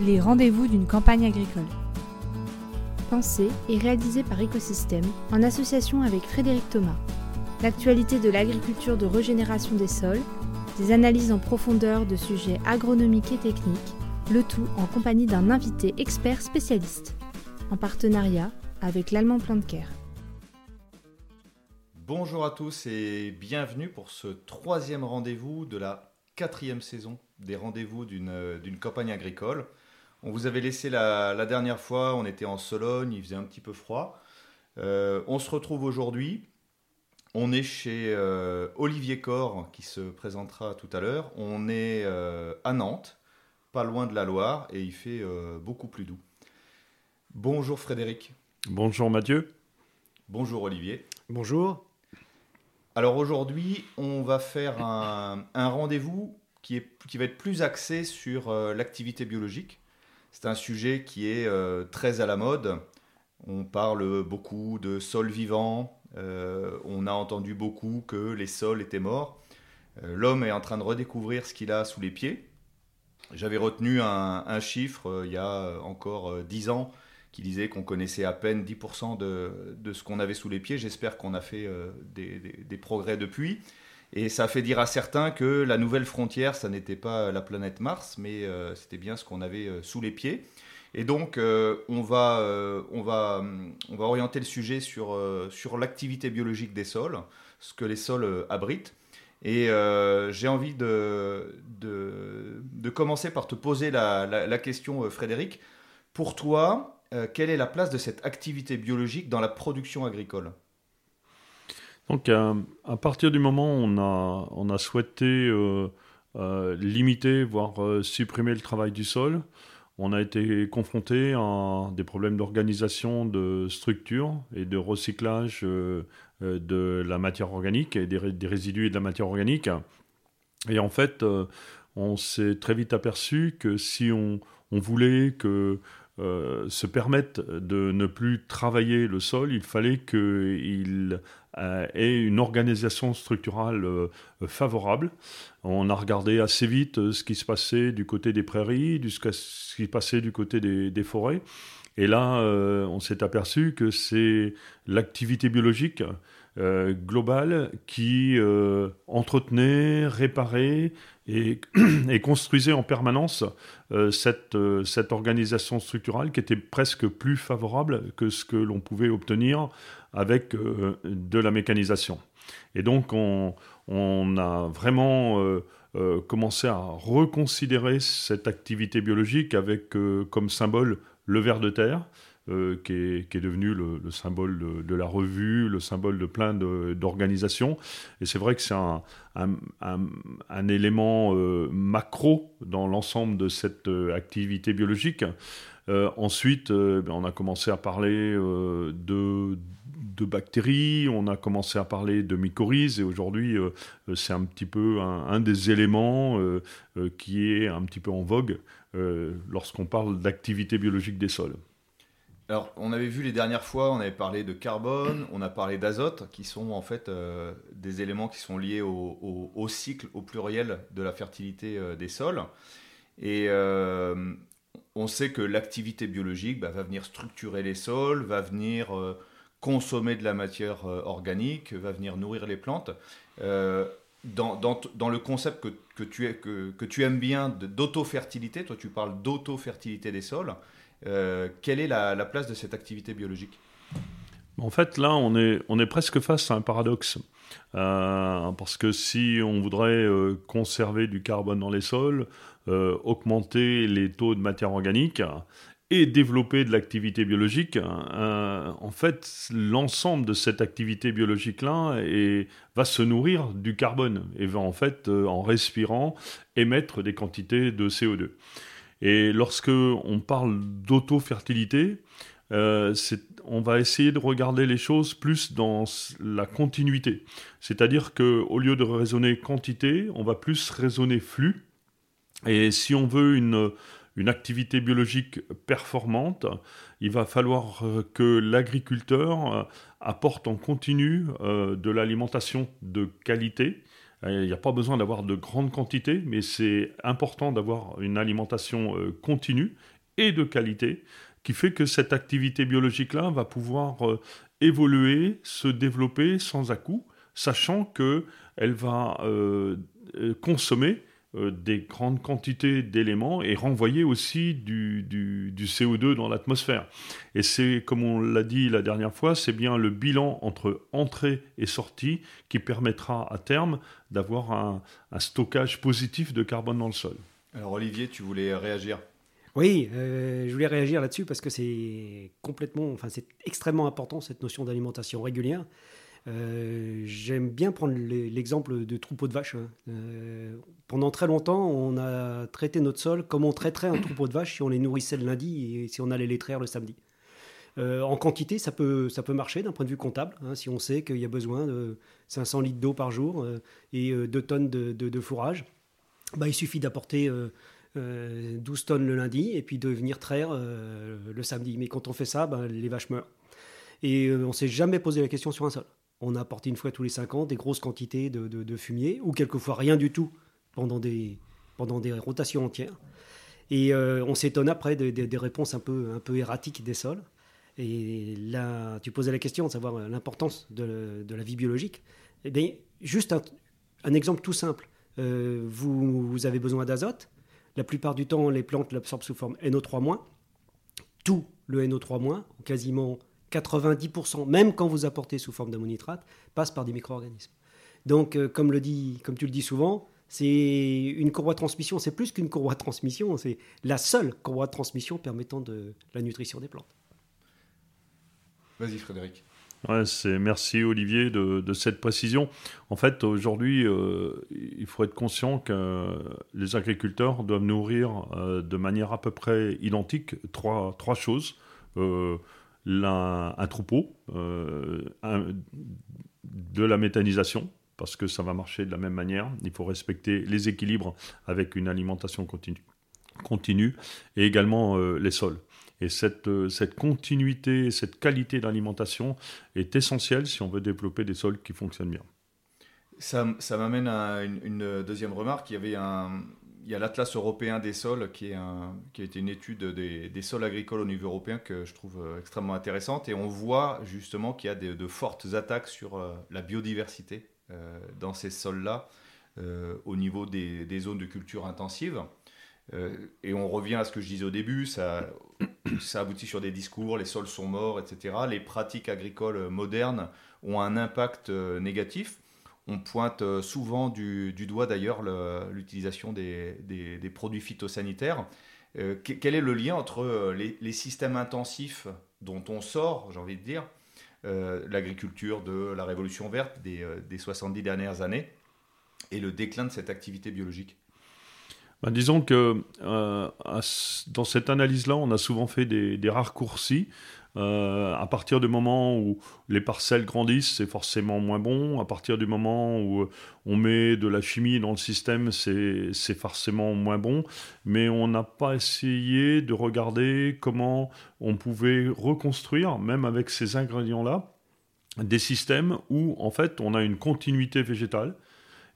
les rendez-vous d'une campagne agricole. Pensé et réalisé par Écosystème en association avec Frédéric Thomas. L'actualité de l'agriculture de régénération des sols, des analyses en profondeur de sujets agronomiques et techniques, le tout en compagnie d'un invité expert spécialiste, en partenariat avec l'Allemand Plantcare. Bonjour à tous et bienvenue pour ce troisième rendez-vous de la quatrième saison des rendez-vous d'une campagne agricole. On vous avait laissé la, dernière fois, on était en Sologne, il faisait un petit peu froid. Euh, on se retrouve aujourd'hui. On est chez euh, Olivier Corr qui se présentera tout à l'heure. On est euh, à Nantes, pas loin de la Loire, et il fait beaucoup plus doux. Bonjour Frédéric. Bonjour Mathieu. Bonjour Olivier. Bonjour. Alors aujourd'hui, on va faire un, rendez-vous qui, qui, va être plus axé sur euh, l'activité biologique. C'est un sujet qui est euh, très à la mode. On parle beaucoup de sols vivants. Euh, on a entendu beaucoup que les sols étaient morts. L'homme est en train de redécouvrir ce qu'il a sous les pieds. J'avais retenu un, chiffre il y a encore dix ans qui disait qu'on connaissait à peine 10% de, ce qu'on avait sous les pieds. J'espère qu'on a fait euh, des, progrès depuis. Et ça a fait dire à certains que la nouvelle frontière, ça n'était pas la planète Mars, mais euh, c'était bien ce qu'on avait euh, sous les pieds. Et donc, on, va, on, va, orienter le sujet sur, l'activité biologique des sols, ce que les sols abritent. Et j'ai envie de, commencer par te poser la, question, Frédéric. Pour toi, euh, quelle est la place de cette activité biologique dans la production agricole? Donc, euh, à partir du moment où on a, souhaité euh, limiter, voire supprimer le travail du sol, on a été confronté à des problèmes d'organisation de structure et de recyclage de la matière organique et des, résidus et de la matière organique. Et en fait, on s'est très vite aperçu que si on, voulait que euh, se permettre de ne plus travailler le sol, il fallait qu'il euh, ait une organisation structurale euh, favorable. On a regardé assez vite ce qui se passait du côté des prairies, ce qui se passait du côté des, forêts. Et là, on s'est aperçu que c'est l'activité biologique globale qui entretenait, réparait et, et construisait en permanence euh, cette, euh, cette organisation structurale qui était presque plus favorable que ce que l'on pouvait obtenir avec euh, de la mécanisation. Et donc on, on a vraiment commencé à reconsidérer cette activité biologique avec comme symbole le ver de terre, euh, qui, est, devenu le, symbole de, la revue, le symbole de plein d'organisations. Et c'est vrai que c'est un, un, élément euh, macro dans l'ensemble de cette euh, activité biologique. ensuite, ben, on a commencé à parler de, de, bactéries, on a commencé à parler de mycorhizes, et aujourd'hui, c'est un petit peu un, des éléments qui est un petit peu en vogue lorsqu'on parle d'activité biologique des sols. Alors, on avait vu les dernières fois, on avait parlé de carbone, on a parlé d'azote, qui sont en fait euh, des éléments qui sont liés au, cycle, au pluriel de la fertilité euh, des sols. Et euh, on sait que l'activité biologique bah, va venir structurer les sols, va venir consommer de la matière organique, va venir nourrir les plantes. Dans, dans, le concept que, que, tu, que, que tu aimes bien d'auto-fertilité, toi tu parles d'auto-fertilité des sols, euh, quelle est la, place de cette activité biologique? En fait, là, on est, on est presque face à un paradoxe. Euh, parce que si on voudrait euh, conserver du carbone dans les sols, augmenter les taux de matière organique et développer de l'activité biologique, en fait, l'ensemble de cette activité biologique-là va se nourrir du carbone et va en fait, en respirant, émettre des quantités de CO2. Et lorsque on parle d'auto-fertilité, euh, on va essayer de regarder les choses plus dans la continuité. C'est-à-dire qu'au lieu de raisonner quantité, on va plus raisonner flux. Et si on veut une, une activité biologique performante, il va falloir euh, que l'agriculteur euh, apporte en continu de l'alimentation de qualité. Il n'y a pas besoin d'avoir de grandes quantités, mais c'est important d'avoir une alimentation continue et de qualité qui fait que cette activité biologique-là va pouvoir évoluer, se développer sans à-coup, sachant qu'elle va consommer euh, des grandes quantités d'éléments et renvoyer aussi du, CO2 dans l'atmosphère. Et c'est, comme on l'a dit la dernière fois, c'est bien le bilan entre entrée et sortie qui permettra à terme d'avoir un, stockage positif de carbone dans le sol. Alors Olivier, tu voulais réagir? Oui, euh, je voulais réagir là-dessus parce que c'est complètement, enfin c'est extrêmement important cette notion d'alimentation régulière. Euh, j'aime bien prendre l'exemple de troupeau de vaches. Hein. Euh, pendant très longtemps, on a traité notre sol comme on traiterait un troupeau de vaches si on les nourrissait le lundi et si on allait les traire le samedi. Euh, en quantité, ça peut, ça peut marcher d'un point de vue comptable. Hein, si on sait qu'il y a besoin de 500 litres d'eau par jour et 2 tonnes de, fourrage, bah, il suffit d'apporter 12 tonnes le lundi et puis de venir traire le samedi. Mais quand on fait ça, bah, les vaches meurent. Et on ne s'est jamais posé la question sur un sol on a apporté une fois tous les cinq ans des grosses quantités de, fumier, ou quelquefois rien du tout pendant des, pendant des rotations entières. Et euh, on s'étonne après des, réponses un peu, un peu erratiques des sols. Et là, tu posais la question de savoir l'importance de, la vie biologique. Eh bien, juste un, exemple tout simple. Euh, vous, vous, avez besoin d'azote. La plupart du temps, les plantes l'absorbent sous forme NO3-. Tout le NO3-, quasiment 90%, même quand vous apportez sous forme d'ammonitrate, passe par des micro-organismes. Donc, euh, comme, le dit, comme tu le dis souvent, c'est une courroie de transmission, c'est plus qu'une courroie de transmission, c'est la seule courroie de transmission permettant de la nutrition des plantes. Vas-y Frédéric. Ouais, c'est merci Olivier de, cette précision. En fait, aujourd'hui, euh, il faut être conscient que les agriculteurs doivent nourrir euh, de manière à peu près identique trois, trois choses un troupeau, euh, de la méthanisation, parce que ça va marcher de la même manière. Il faut respecter les équilibres avec une alimentation continue, continue et également euh, les sols. Et cette, euh, cette continuité, cette qualité d'alimentation est essentielle si on veut développer des sols qui fonctionnent bien. Ça, ça m'amène à une, une, deuxième remarque. Il y avait un, il y a l'Atlas européen des sols, qui, est a été une étude des, sols agricoles au niveau européen que je trouve euh, extrêmement intéressante. Et on voit justement qu'il y a de, fortes attaques sur euh, la biodiversité euh, dans ces sols-là, au niveau des, zones de culture intensive. et on revient à ce que je disais au début, ça, ça aboutit sur des discours, les sols sont morts, etc. Les pratiques agricoles modernes ont un impact négatif on pointe euh, souvent du, doigt d'ailleurs l'utilisation des, produits phytosanitaires. Euh, quel est le lien entre euh, les, systèmes intensifs dont on sort, j'ai envie de dire, l'agriculture de la révolution verte des, 70 dernières années, et le déclin de cette activité biologique? Ben, disons que dans cette analyse-là, on a souvent fait des, des raccourcis euh, à partir du moment où les parcelles grandissent, c'est forcément moins bon. À partir du moment où on met de la chimie dans le système, c'est forcément moins bon. Mais on n'a pas essayé de regarder comment on pouvait reconstruire, même avec ces ingrédients-là, des systèmes où en fait on a une continuité végétale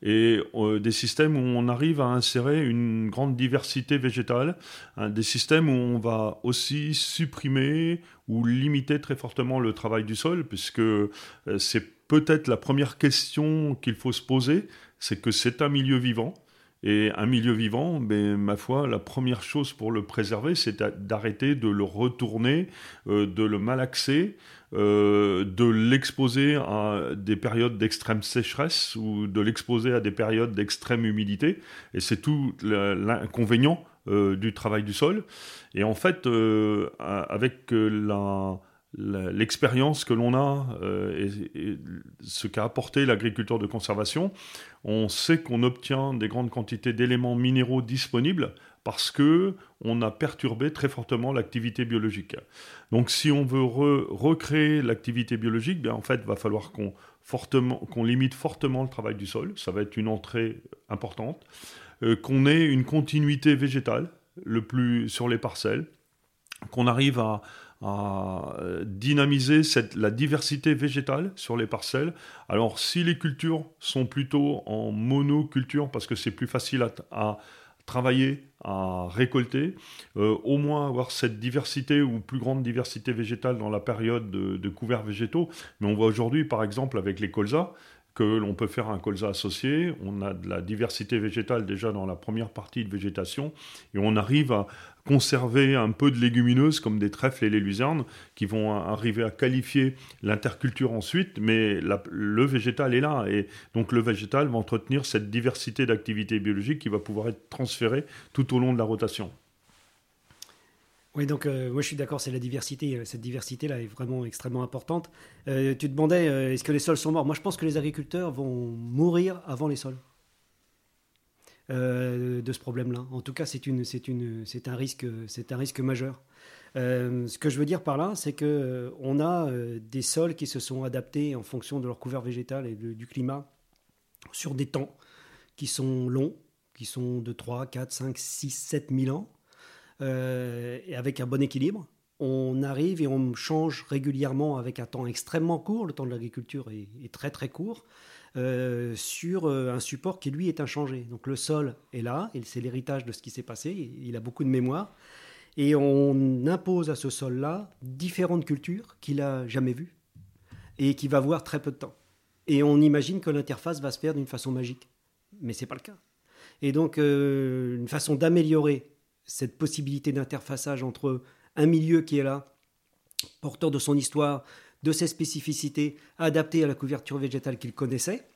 et euh, des systèmes où on arrive à insérer une grande diversité végétale, hein, des systèmes où on va aussi supprimer ou limiter très fortement le travail du sol, puisque euh, c'est peut-être la première question qu'il faut se poser, c'est que c'est un milieu vivant. Et un milieu vivant, ben, ma foi, la première chose pour le préserver, c'est d'arrêter de le retourner, euh, de le malaxer, euh, de l'exposer à des périodes d'extrême sécheresse ou de l'exposer à des périodes d'extrême humidité. Et c'est tout l'inconvénient euh, du travail du sol. Et en fait, avec l'expérience que l'on a et, ce qu'a apporté l'agriculture de conservation, on sait qu'on obtient des grandes quantités d'éléments minéraux disponibles parce que on a perturbé très fortement l'activité biologique. Donc si on veut recréer l'activité biologique, bien, en fait, va falloir qu'on qu'on limite fortement le travail du sol, ça va être une entrée importante, euh, qu'on ait une continuité végétale le plus sur les parcelles, qu'on arrive à, à dynamiser cette, la diversité végétale sur les parcelles. Alors si les cultures sont plutôt en monoculture, parce que c'est plus facile à, à travailler à récolter, euh, au moins avoir cette diversité ou plus grande diversité végétale dans la période de, de couverts végétaux. Mais on voit aujourd'hui, par exemple, avec les colzas, que l'on peut faire un colza associé. On a de la diversité végétale déjà dans la première partie de végétation et on arrive à conserver un peu de légumineuses comme des trèfles et les luzernes qui vont arriver à qualifier l'interculture ensuite, mais le végétal est là et donc le végétal va entretenir cette diversité d'activités biologiques qui va pouvoir être transférée tout au long de la rotation. Oui, donc euh, moi je suis d'accord, c'est la diversité. Euh, cette diversité-là est vraiment extrêmement importante. Euh, tu demandais, est-ce que les sols sont morts? Moi je pense que les agriculteurs vont mourir avant les sols de ce problème-là. En tout cas, c'est un risque majeur. ce que je veux dire par là, c'est que on a des sols qui se sont adaptés en fonction de leur couvert végétal et du climat sur des temps qui sont longs, qui sont de 3, 4, 5, 6, 7 000 ans. Euh, et avec un bon équilibre. On arrive et on change régulièrement avec un temps extrêmement court, le temps de l'agriculture est, très très court, euh, sur euh, un support qui lui est inchangé. Donc le sol est là, c'est l'héritage de ce qui s'est passé, il a beaucoup de mémoire, et on impose à ce sol-là différentes cultures qu'il n'a jamais vues et qui va voir très peu de temps. Et on imagine que l'interface va se faire d'une façon magique, mais c'est pas le cas. Et donc une façon d'améliorer cette possibilité d'interfaçage entre un milieu qui est là, porteur de son histoire, de ses spécificités, adapté à la couverture végétale qu'il connaissait,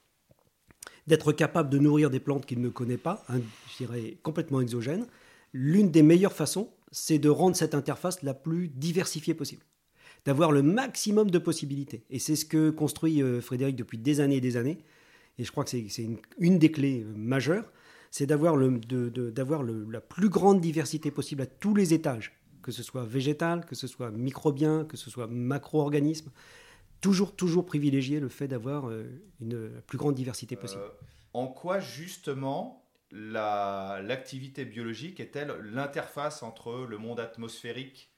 d'être capable de nourrir des plantes qu'il ne connaît pas, hein, je dirais complètement exogène. L'une des meilleures façons, c'est de rendre cette interface la plus diversifiée possible, d'avoir le maximum de possibilités. Et c'est ce que construit euh, Frédéric depuis des années et des années. Et je crois que c'est une, des clés euh, majeures c'est d'avoir la plus grande diversité possible à tous les étages, que ce soit végétal, que ce soit microbien, que ce soit macro-organisme. Toujours, toujours privilégier le fait d'avoir euh, une plus grande diversité possible. Euh, en quoi justement l'activité biologique est-elle l'interface entre le monde atmosphérique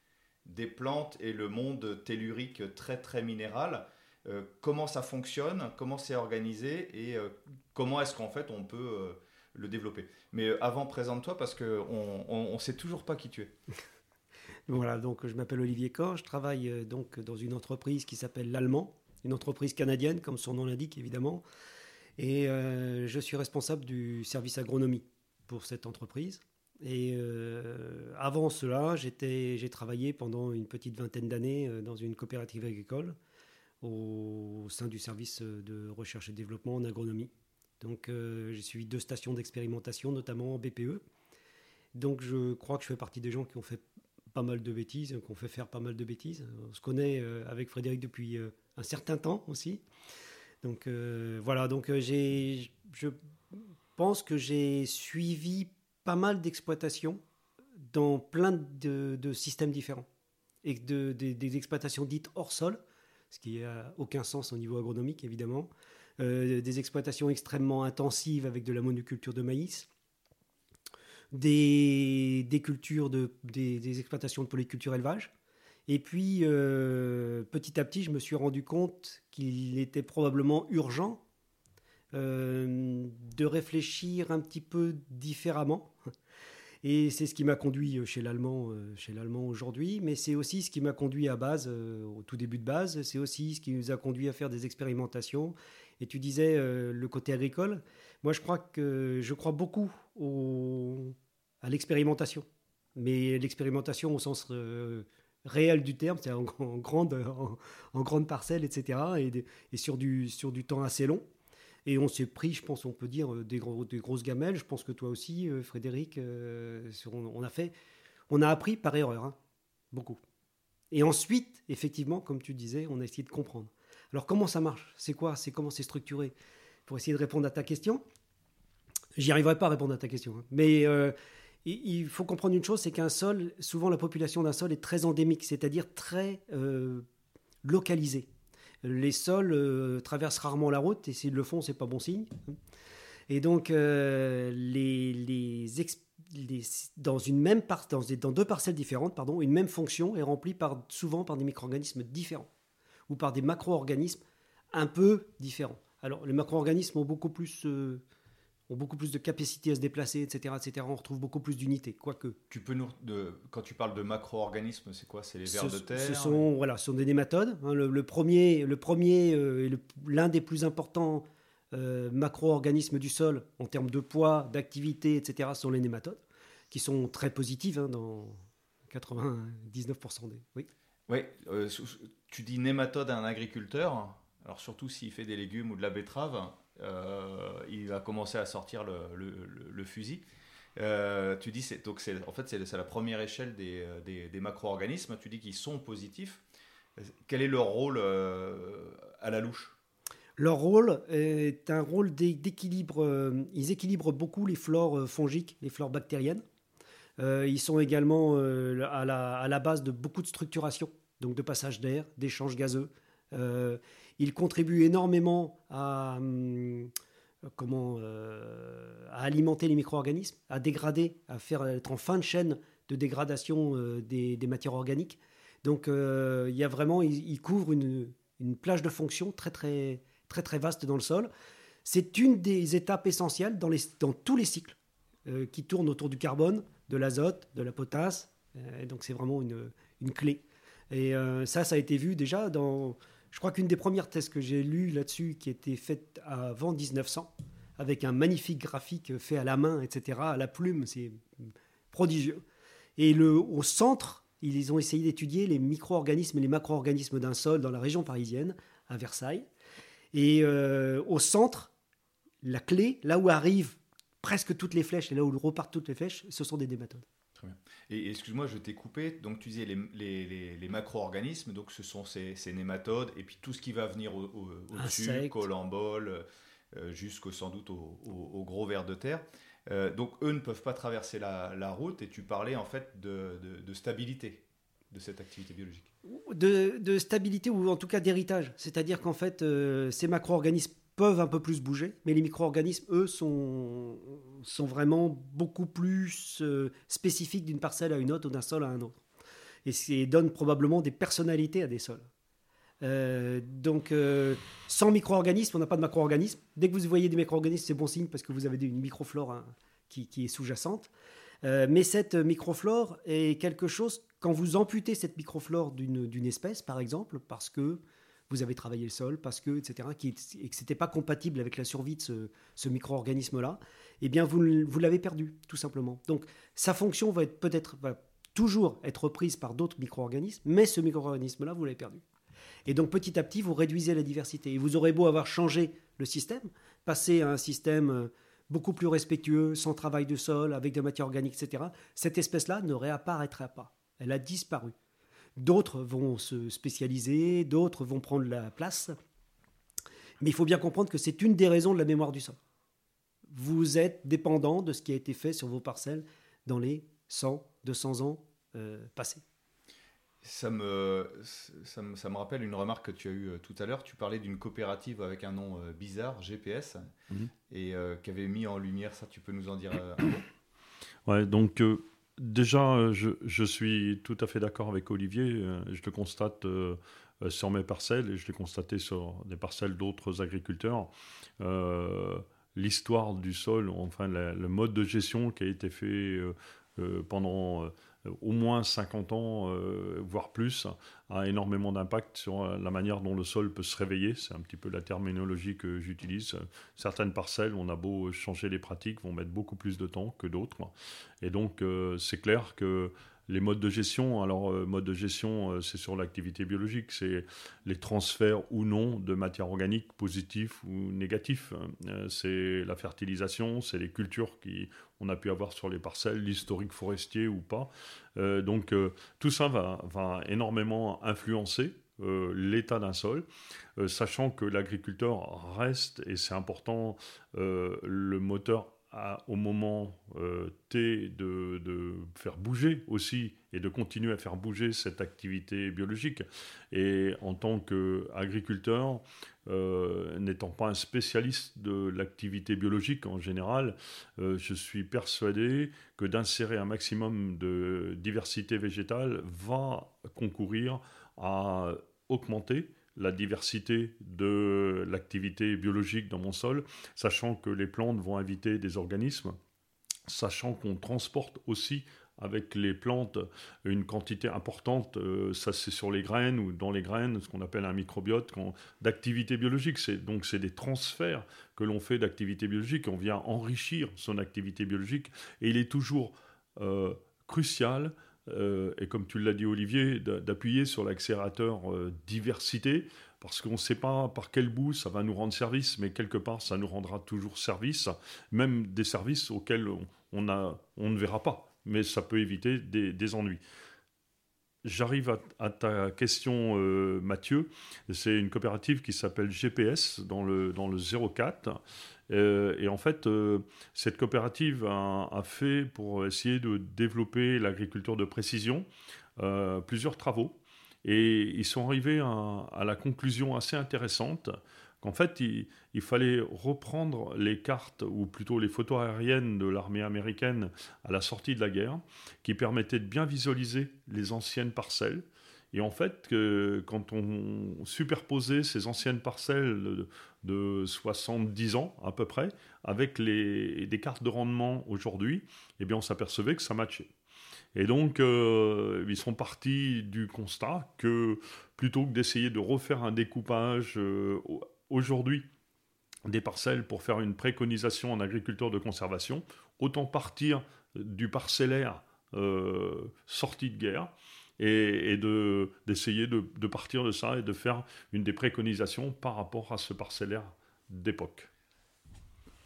des plantes et le monde tellurique très très minéral? Euh, Comment ça fonctionne? Comment c'est organisé? Et comment est-ce qu'en fait on peut le développer. Mais euh, avant, présente-toi parce qu'on on, sait toujours pas qui tu es. voilà, donc je m'appelle Olivier Corr, je travaille euh, donc dans une entreprise qui s'appelle l'Allemand, une entreprise canadienne comme son nom l'indique évidemment, et euh, je suis responsable du service agronomie pour cette entreprise. Et avant cela, j'ai travaillé pendant une petite vingtaine d'années dans une coopérative agricole au sein du service de recherche et développement en agronomie. Donc euh, j'ai suivi deux stations d'expérimentation, notamment en BPE. Donc je crois que je fais partie des gens qui ont fait pas mal de bêtises, qui ont fait faire pas mal de bêtises. On se connaît euh, avec Frédéric depuis euh, un certain temps aussi. Donc voilà, donc j'ai, je pense que j'ai suivi pas mal d'exploitations dans plein de, systèmes différents et de, des exploitations dites hors sol, ce qui n'a aucun sens au niveau agronomique évidemment, euh, des exploitations extrêmement intensives avec de la monoculture de maïs, des, cultures de, des, exploitations de polyculture élevage. Et puis, euh, petit à petit, je me suis rendu compte qu'il était probablement urgent euh, de réfléchir un petit peu différemment et c'est ce qui m'a conduit chez l'allemand, chez l'allemand aujourd'hui, mais c'est aussi ce qui m'a conduit à base, au tout début de base. C'est aussi ce qui nous a conduit à faire des expérimentations. Et tu disais le côté agricole. Moi, je crois que je crois beaucoup à l'expérimentation, mais l'expérimentation au sens réel du terme, c'est en, grande, en, grande parcelle, etc. Et, sur, du, sur du temps assez long. Et on s'est pris, je pense, on peut dire, euh, des, gros, des grosses gamelles. Je pense que toi aussi, euh, Frédéric, euh, on, a fait, on a appris par erreur, hein, beaucoup. Et ensuite, effectivement, comme tu disais, on a essayé de comprendre. Alors comment ça marche? C'est quoi? C'est comment c'est structuré? Pour essayer de répondre à ta question, j'y arriverai pas à répondre à ta question, hein. mais il faut comprendre une chose, c'est qu'un sol, souvent la population d'un sol est très endémique, c'est-à-dire très localisée les sols euh, traversent rarement la route, et s'ils le font, c'est pas bon signe. Et donc, euh, dans, une même dans, dans, deux parcelles différentes, une même fonction est remplie par, souvent par des micro-organismes différents ou par des macro-organismes un peu différents. Alors, les macro-organismes ont beaucoup plus euh, ont beaucoup plus de capacité à se déplacer, etc., etc. On retrouve beaucoup plus d'unités, quoique. Tu peux nous, de, quand tu parles de macro-organismes, c'est quoi? C'est les vers de terre Ce sont, voilà, ce sont des nématodes. Hein. le, premier, le premier euh, l'un des plus importants euh, macro-organismes du sol en termes de poids, d'activité, etc., sont les nématodes, qui sont très positives hein, dans 99% des. Oui. Oui, euh, tu dis nématode à un agriculteur, alors surtout s'il fait des légumes ou de la betterave, euh, il va commencer à sortir le, fusil. Euh, tu dis, donc c'est, en fait, c'est, la première échelle des, des, macro-organismes. Tu dis qu'ils sont positifs. Quel est leur rôle à la louche? Leur rôle est un rôle d'équilibre. Ils équilibrent beaucoup les flores fongiques, les flores bactériennes. Ils sont également à, la, à, la, base de beaucoup de structuration, donc de passage d'air, d'échanges gazeux. Il contribue énormément à, hum, euh, à alimenter les micro-organismes, à dégrader, à faire être en fin de chaîne de dégradation euh, des, matières organiques. Donc euh, il y a vraiment, il, couvre une, plage de fonctions très très très très vaste dans le sol. C'est une des étapes essentielles dans, les, dans tous les cycles qui tournent autour du carbone, de l'azote, de la potasse. donc c'est vraiment une, une, clé. Et ça, ça a été vu déjà dans je crois qu'une des premières thèses que j'ai lues là-dessus, qui était faite avant 1900, avec un magnifique graphique fait à la main, etc., à la plume, c'est prodigieux. Et le, au centre, ils ont essayé d'étudier les micro-organismes et les macro-organismes d'un sol dans la région parisienne, à Versailles. Et euh, au centre, la clé, là où arrivent presque toutes les flèches et là où repartent toutes les flèches, ce sont des nématodes. Et excuse-moi, je t'ai coupé. Donc tu disais les, les, les, macro-organismes, donc ce sont ces, ces, nématodes, et puis tout ce qui va venir au-dessus, au, colambole, euh, jusqu'au sans doute au, gros vers de terre. Euh, donc eux ne peuvent pas traverser la, la, route, et tu parlais en fait de, de, stabilité de cette activité biologique. De, de, stabilité ou en tout cas d'héritage. C'est-à-dire qu'en fait, euh, ces macro-organismes peuvent un peu plus bouger, mais les micro-organismes, eux, sont, sont vraiment beaucoup plus euh, spécifiques d'une parcelle à une autre ou d'un sol à un autre. Et ça donne probablement des personnalités à des sols. Euh, donc, euh, sans micro-organismes, on n'a pas de macro-organismes. Dès que vous voyez des micro-organismes, c'est bon signe parce que vous avez une microflore hein, qui, qui, est sous-jacente. mais cette microflore est quelque chose, quand vous amputez cette microflore d'une espèce, par exemple, parce que vous avez travaillé le sol, parce que, etc., qui, et que ce n'était pas compatible avec la survie de ce, micro-organisme-là, eh bien, vous, vous l'avez perdu, tout simplement. Donc, sa fonction va être peut-être, toujours être reprise par d'autres micro-organismes, mais ce micro-organisme-là, vous l'avez perdu. Et donc, petit à petit, vous réduisez la diversité. Et vous aurez beau avoir changé le système, passer à un système euh, beaucoup plus respectueux, sans travail de sol, avec des matières organiques, etc., cette espèce-là ne réapparaîtra pas. Elle a disparu. D'autres vont se spécialiser, d'autres vont prendre la place. Mais il faut bien comprendre que c'est une des raisons de la mémoire du sol. Vous êtes dépendant de ce qui a été fait sur vos parcelles dans les 100, 200 ans euh, passés. Ça me, ça me, rappelle une remarque que tu as eue euh, tout à l'heure. Tu parlais d'une coopérative avec un nom euh, bizarre, GPS, mhm. et qui avait mis en lumière ça. Tu peux nous en dire un mot? Ouais, donc Déjà, euh, je, suis tout à fait d'accord avec Olivier. Euh, je le constate euh, sur mes parcelles et je l'ai constaté sur des parcelles d'autres agriculteurs. L'histoire du sol, enfin le mode de gestion qui a été fait pendant au moins 50 ans, euh, voire plus, a énormément d'impact sur euh, la manière dont le sol peut se réveiller. C'est un petit peu la terminologie que j'utilise. Certaines parcelles, on a beau changer les pratiques, vont mettre beaucoup plus de temps que d'autres. Et donc, c'est clair que les modes de gestion, alors euh, mode de gestion, euh, c'est sur l'activité biologique, c'est les transferts ou non de matière organique positifs ou négatifs. Euh, c'est la fertilisation, c'est les cultures qui on a pu avoir sur les parcelles, l'historique forestier ou pas. donc tout ça va, énormément influencer l'état d'un sol, sachant que l'agriculteur reste, et c'est important, le moteur au moment euh, T de, faire bouger aussi et de continuer à faire bouger cette activité biologique. Et en tant qu'agriculteur, euh, n'étant pas un spécialiste de l'activité biologique en général, euh, je suis persuadé que d'insérer un maximum de diversité végétale va concourir à augmenter la diversité de l'activité biologique dans mon sol, sachant que les plantes vont inviter des organismes, sachant qu'on transporte aussi avec les plantes une quantité importante, euh, ça c'est sur les graines ou dans les graines, ce qu'on appelle un microbiote d'activité biologique. donc c'est des transferts que l'on fait d'activité biologique, on vient enrichir son activité biologique et il est toujours euh, crucial euh, et comme tu l'as dit Olivier, d'appuyer sur l'accélérateur diversité, parce qu'on ne sait pas par quel bout ça va nous rendre service, mais quelque part ça nous rendra toujours service, même des services auxquels on, ne verra pas, mais ça peut éviter des ennuis. J'arrive à, ta question, euh, Mathieu. C'est une coopérative qui s'appelle GPS dans le, dans le 04. Euh, et en fait, euh, cette coopérative a, fait pour essayer de développer l'agriculture de précision plusieurs travaux. Et ils sont arrivés à la conclusion assez intéressante qu'en fait, il, fallait reprendre les cartes, ou plutôt les photos aériennes de l'armée américaine à la sortie de la guerre, qui permettaient de bien visualiser les anciennes parcelles. Et en fait, quand on superposait ces anciennes parcelles de, 70 ans à peu près, avec les, des cartes de rendement aujourd'hui, eh bien on s'apercevait que ça matchait. Et donc, euh, ils sont partis du constat que plutôt que d'essayer de refaire un découpage euh, aujourd'hui des parcelles pour faire une préconisation en agriculture de conservation, autant partir du parcellaire euh, sorti de guerre et, d'essayer de, partir de ça et de faire une des préconisations par rapport à ce parcellaire d'époque.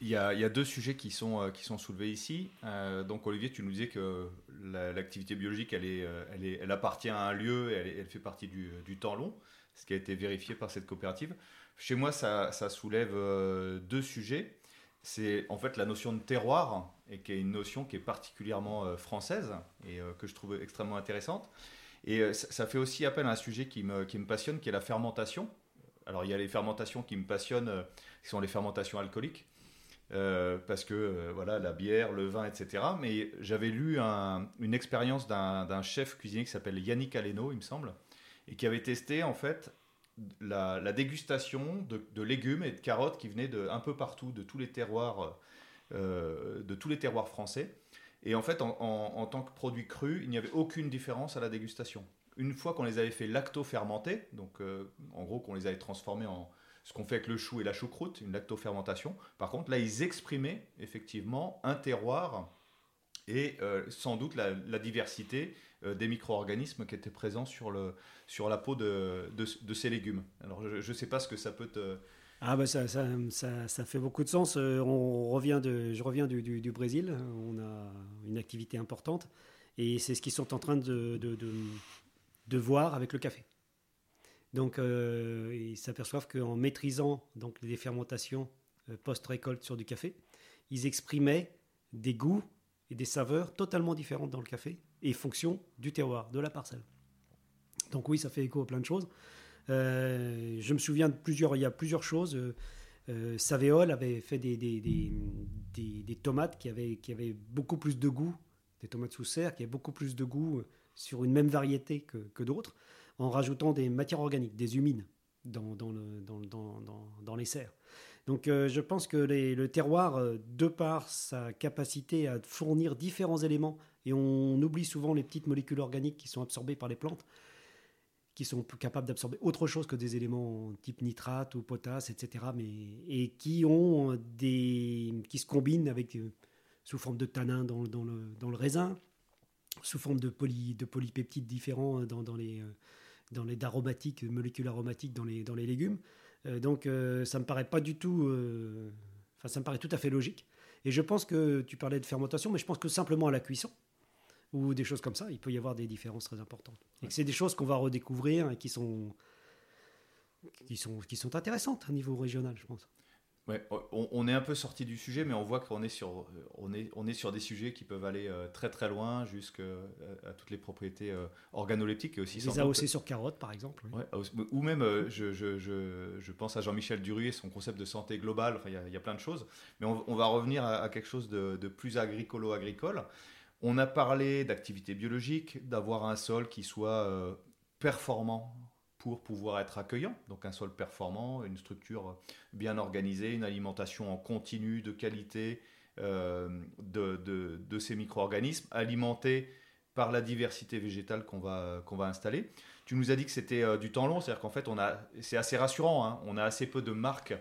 Il y, a, deux sujets qui sont, euh, qui sont soulevés ici. Euh, donc Olivier, tu nous disais que l'activité biologique, elle, est, elle, appartient à un lieu et elle, fait partie du, temps long, ce qui a été vérifié par cette coopérative. Chez moi, ça, soulève euh, deux sujets. C'est en fait la notion de terroir, et qui est une notion qui est particulièrement euh, française et euh, que je trouve extrêmement intéressante. Et ça, fait aussi appel à un sujet qui me, passionne, qui est la fermentation. Alors il y a les fermentations qui me passionnent, qui sont les fermentations alcooliques. parce que voilà la bière, le vin, etc. Mais j'avais lu une expérience d'un chef cuisinier qui s'appelle Yannick Aleno, il me semble, et qui avait testé en fait la, dégustation de, légumes et de carottes qui venaient de un peu partout, de tous les terroirs, euh, de tous les terroirs français. Et en fait, en, tant que produit cru, il n'y avait aucune différence à la dégustation. Une fois qu'on les avait fait lacto-fermenter, donc euh, en gros qu'on les avait transformés en ce qu'on fait avec le chou et la choucroute, une lacto-fermentation, par contre là ils exprimaient effectivement un terroir et euh, sans doute la, diversité euh, des micro-organismes qui étaient présents sur, le, sur la peau de, de, ces légumes. Alors je ne sais pas ce que ça peut te... Ah bah ça, ça, ça, fait beaucoup de sens. Euh, on revient de, je reviens du, du, Brésil, on a une activité importante et c'est ce qu'ils sont en train de, de, de voir avec le café. Donc ils s'aperçoivent qu'en maîtrisant donc, les fermentations post-récolte sur du café, ils exprimaient des goûts et des saveurs totalement différentes dans le café et fonction du terroir, de la parcelle. Donc oui, ça fait écho à plein de choses. Euh, je me souviens de plusieurs, il y a plusieurs choses. Euh, euh avait fait des, des, des, des, tomates qui avaient, qui avaient beaucoup plus de goût, des tomates sous serre qui avaient beaucoup plus de goût sur une même variété que, que d'autres, en rajoutant des matières organiques, des humines dans, dans, le, dans, dans, les serres. Donc euh, je pense que le terroir, euh, de par sa capacité à fournir différents éléments, et on oublie souvent les petites molécules organiques qui sont absorbées par les plantes, qui sont capables d'absorber autre chose que des éléments type nitrate ou potasse, etc., mais, et qui, se combinent euh, sous forme de tanin dans, le, raisin, sous forme de, poly, de polypeptides différents dans, dans les, dans les aromatiques, molécules aromatiques dans les, légumes. Euh, donc euh, ça me paraît pas du tout, euh, enfin ça me paraît tout à fait logique. Et je pense que tu parlais de fermentation, mais je pense que simplement à la cuisson ou des choses comme ça, il peut y avoir des différences très importantes. Et c'est des choses qu'on va redécouvrir et qui sont, qui sont, qui sont intéressantes à niveau régional, je pense. Ouais, on, est un peu sorti du sujet, mais on voit qu'on est sur, on est, on est sur des sujets qui peuvent aller euh, très très loin, jusqu'à euh, à toutes les propriétés euh, organoleptiques et aussi. Les AOC sur carottes, par exemple. ou même, je, je, je, je, pense à Jean-Michel Duruy et son concept de santé globale. Enfin, il y, a plein de choses, mais on, va revenir à, quelque chose de, de plus agricolo-agricole. On a parlé d'activité biologique, d'avoir un sol qui soit performant pour pouvoir être accueillant, donc un sol performant, une structure bien organisée, une alimentation en continu de qualité euh, de, ces micro-organismes, alimentés par la diversité végétale qu'on va, qu'on va installer. Tu nous as dit que c'était euh, du temps long, c'est-à-dire qu'en fait, c'est assez rassurant, hein. on a assez peu de marques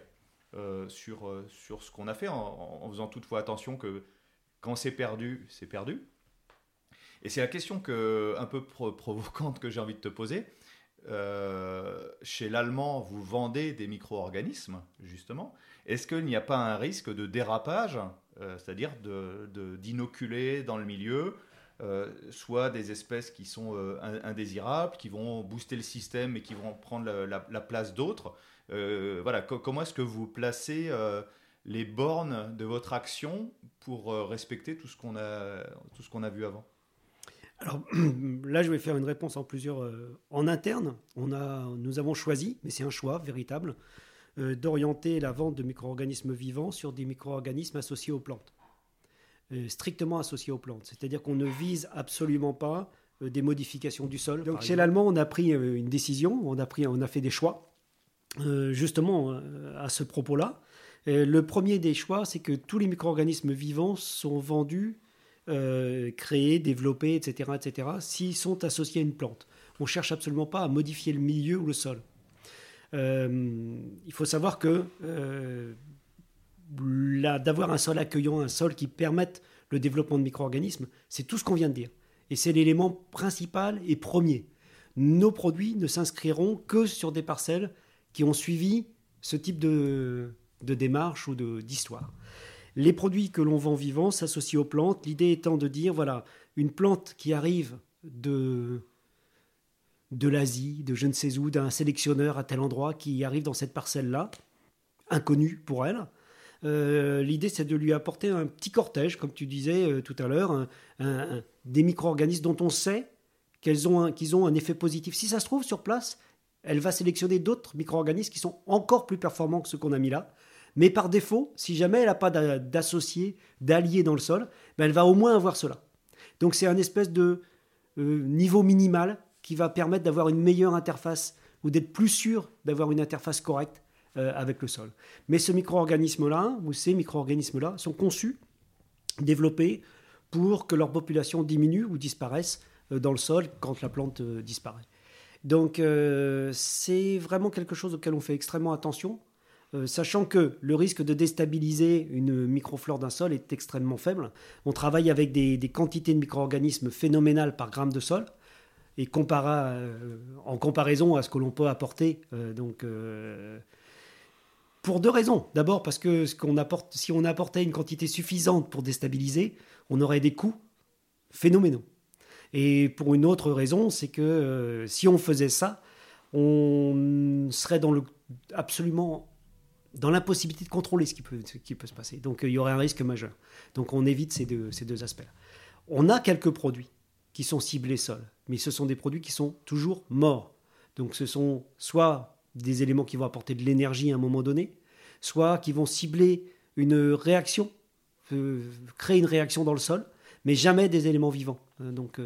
euh, sur, sur ce qu'on a fait, en, faisant toutefois attention que quand c'est perdu, c'est perdu. Et c'est la question que, un peu provocante que j'ai envie de te poser. Euh, chez l'allemand, vous vendez des micro-organismes, justement. Est-ce qu'il n'y a pas un risque de dérapage, euh, c'est-à-dire d'inoculer dans le milieu euh, soit des espèces qui sont indésirables, qui vont booster le système et qui vont prendre la, place d'autres? Voilà, comment est-ce que vous placez les bornes de votre action pour respecter tout ce qu'on a, tout ce qu'on a vu avant? Alors là, je vais faire une réponse en plusieurs. Euh, en interne, on a, nous avons choisi, mais c'est un choix véritable, euh, d'orienter la vente de micro-organismes vivants sur des micro-organismes associés aux plantes, euh, strictement associés aux plantes. C'est-à-dire qu'on ne vise absolument pas des modifications du sol. Donc chez l'allemand, on a pris une décision, on a, pris, on a fait des choix, justement à ce propos-là. le premier des choix, c'est que tous les micro-organismes vivants sont vendus euh, créés, développés, etc., etc., s'ils sont associés à une plante. On cherche absolument pas à modifier le milieu ou le sol. Euh, il faut savoir que euh, d'avoir un sol accueillant, un sol qui permette le développement de micro-organismes, c'est tout ce qu'on vient de dire. Et c'est l'élément principal et premier. Nos produits ne s'inscriront que sur des parcelles qui ont suivi ce type de, de démarche ou d'histoire. Les produits que l'on vend vivants s'associent aux plantes, l'idée étant de dire, voilà, une plante qui arrive de, de l'Asie, de je ne sais où, d'un sélectionneur à tel endroit qui arrive dans cette parcelle-là, inconnue pour elle. Euh, l'idée, c'est de lui apporter un petit cortège, comme tu disais euh, tout à l'heure, des micro-organismes dont on sait qu'ils ont, qu'ils ont un effet positif. Si ça se trouve sur place, elle va sélectionner d'autres micro-organismes qui sont encore plus performants que ceux qu'on a mis là. Mais par défaut, si jamais elle n'a pas d'associé, d'allié dans le sol, ben elle va au moins avoir cela. Donc c'est un espèce de euh, niveau minimal qui va permettre d'avoir une meilleure interface ou d'être plus sûr d'avoir une interface correcte euh, avec le sol. Mais ce micro-organisme-là, ou ces micro-organismes-là, sont conçus, développés pour que leur population diminue ou disparaisse euh, dans le sol quand la plante disparaît. Donc c'est vraiment quelque chose auquel on fait extrêmement attention. Euh, sachant que le risque de déstabiliser une microflore d'un sol est extrêmement faible. On travaille avec des, quantités de micro-organismes phénoménales par gramme de sol, et euh, en comparaison à ce que l'on peut apporter. Euh, donc, pour deux raisons. D'abord parce que si on apportait une quantité suffisante pour déstabiliser, on aurait des coûts phénoménaux. Et pour une autre raison, c'est que si on faisait ça, on serait dans le absolument dans l'impossibilité de contrôler ce qui peut, se passer. Donc euh, il y aurait un risque majeur. Donc on évite ces deux, ces deux aspects-là. On a quelques produits qui sont ciblés sol, mais ce sont des produits qui sont toujours morts. Donc ce sont soit des éléments qui vont apporter de l'énergie à un moment donné, soit qui vont cibler une réaction, euh, créer une réaction dans le sol, mais jamais des éléments vivants. Euh, donc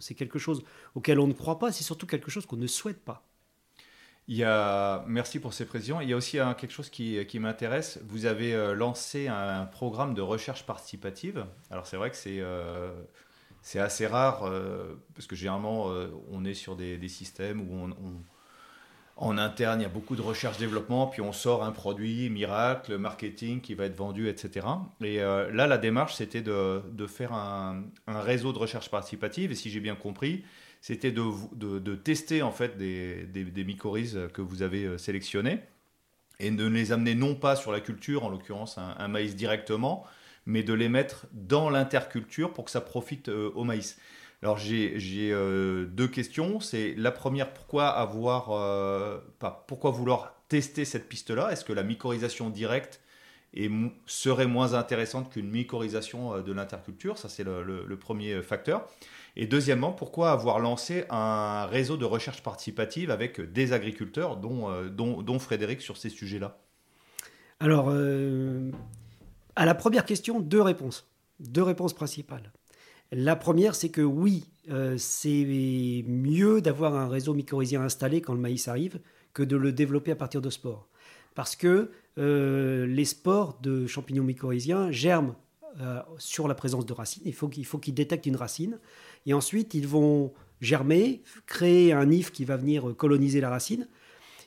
c'est quelque chose auquel on ne croit pas, c'est surtout quelque chose qu'on ne souhaite pas. Merci pour ces précisions. Il y a aussi quelque chose qui, m'intéresse. Vous avez euh, lancé un, programme de recherche participative. Alors c'est vrai que c'est euh, assez rare euh, parce que généralement on est sur des, systèmes où on, en interne il y a beaucoup de recherche-développement, puis on sort un produit miracle, marketing qui va être vendu, etc. Et là la démarche c'était de, de, faire un, un réseau de recherche participative. Et si j'ai bien compris, c'était de, tester en fait des, mycorhizes que vous avez euh, sélectionnés et de les amener non pas sur la culture, en l'occurrence un, maïs directement, mais de les mettre dans l'interculture pour que ça profite euh, au maïs. Alors j'ai euh, deux questions. C'est la première, pourquoi avoir, pourquoi vouloir tester cette piste-là? Est-ce que la mycorhisation directe serait moins intéressante qu'une mycorhisation de l'interculture? Ça, c'est le, premier facteur. Et deuxièmement, pourquoi avoir lancé un réseau de recherche participative avec des agriculteurs, dont, dont, Frédéric, sur ces sujets-là? Alors, à la première question, deux réponses. Deux réponses principales. La première, c'est que oui, euh, c'est mieux d'avoir un réseau mycorhizien installé quand le maïs arrive que de le développer à partir de spores. Parce que euh, les spores de champignons mycorhiziens germent euh, sur la présence de racines. Il faut qu'ils détectent une racine. Et ensuite, ils vont germer, créer un if qui va venir coloniser la racine.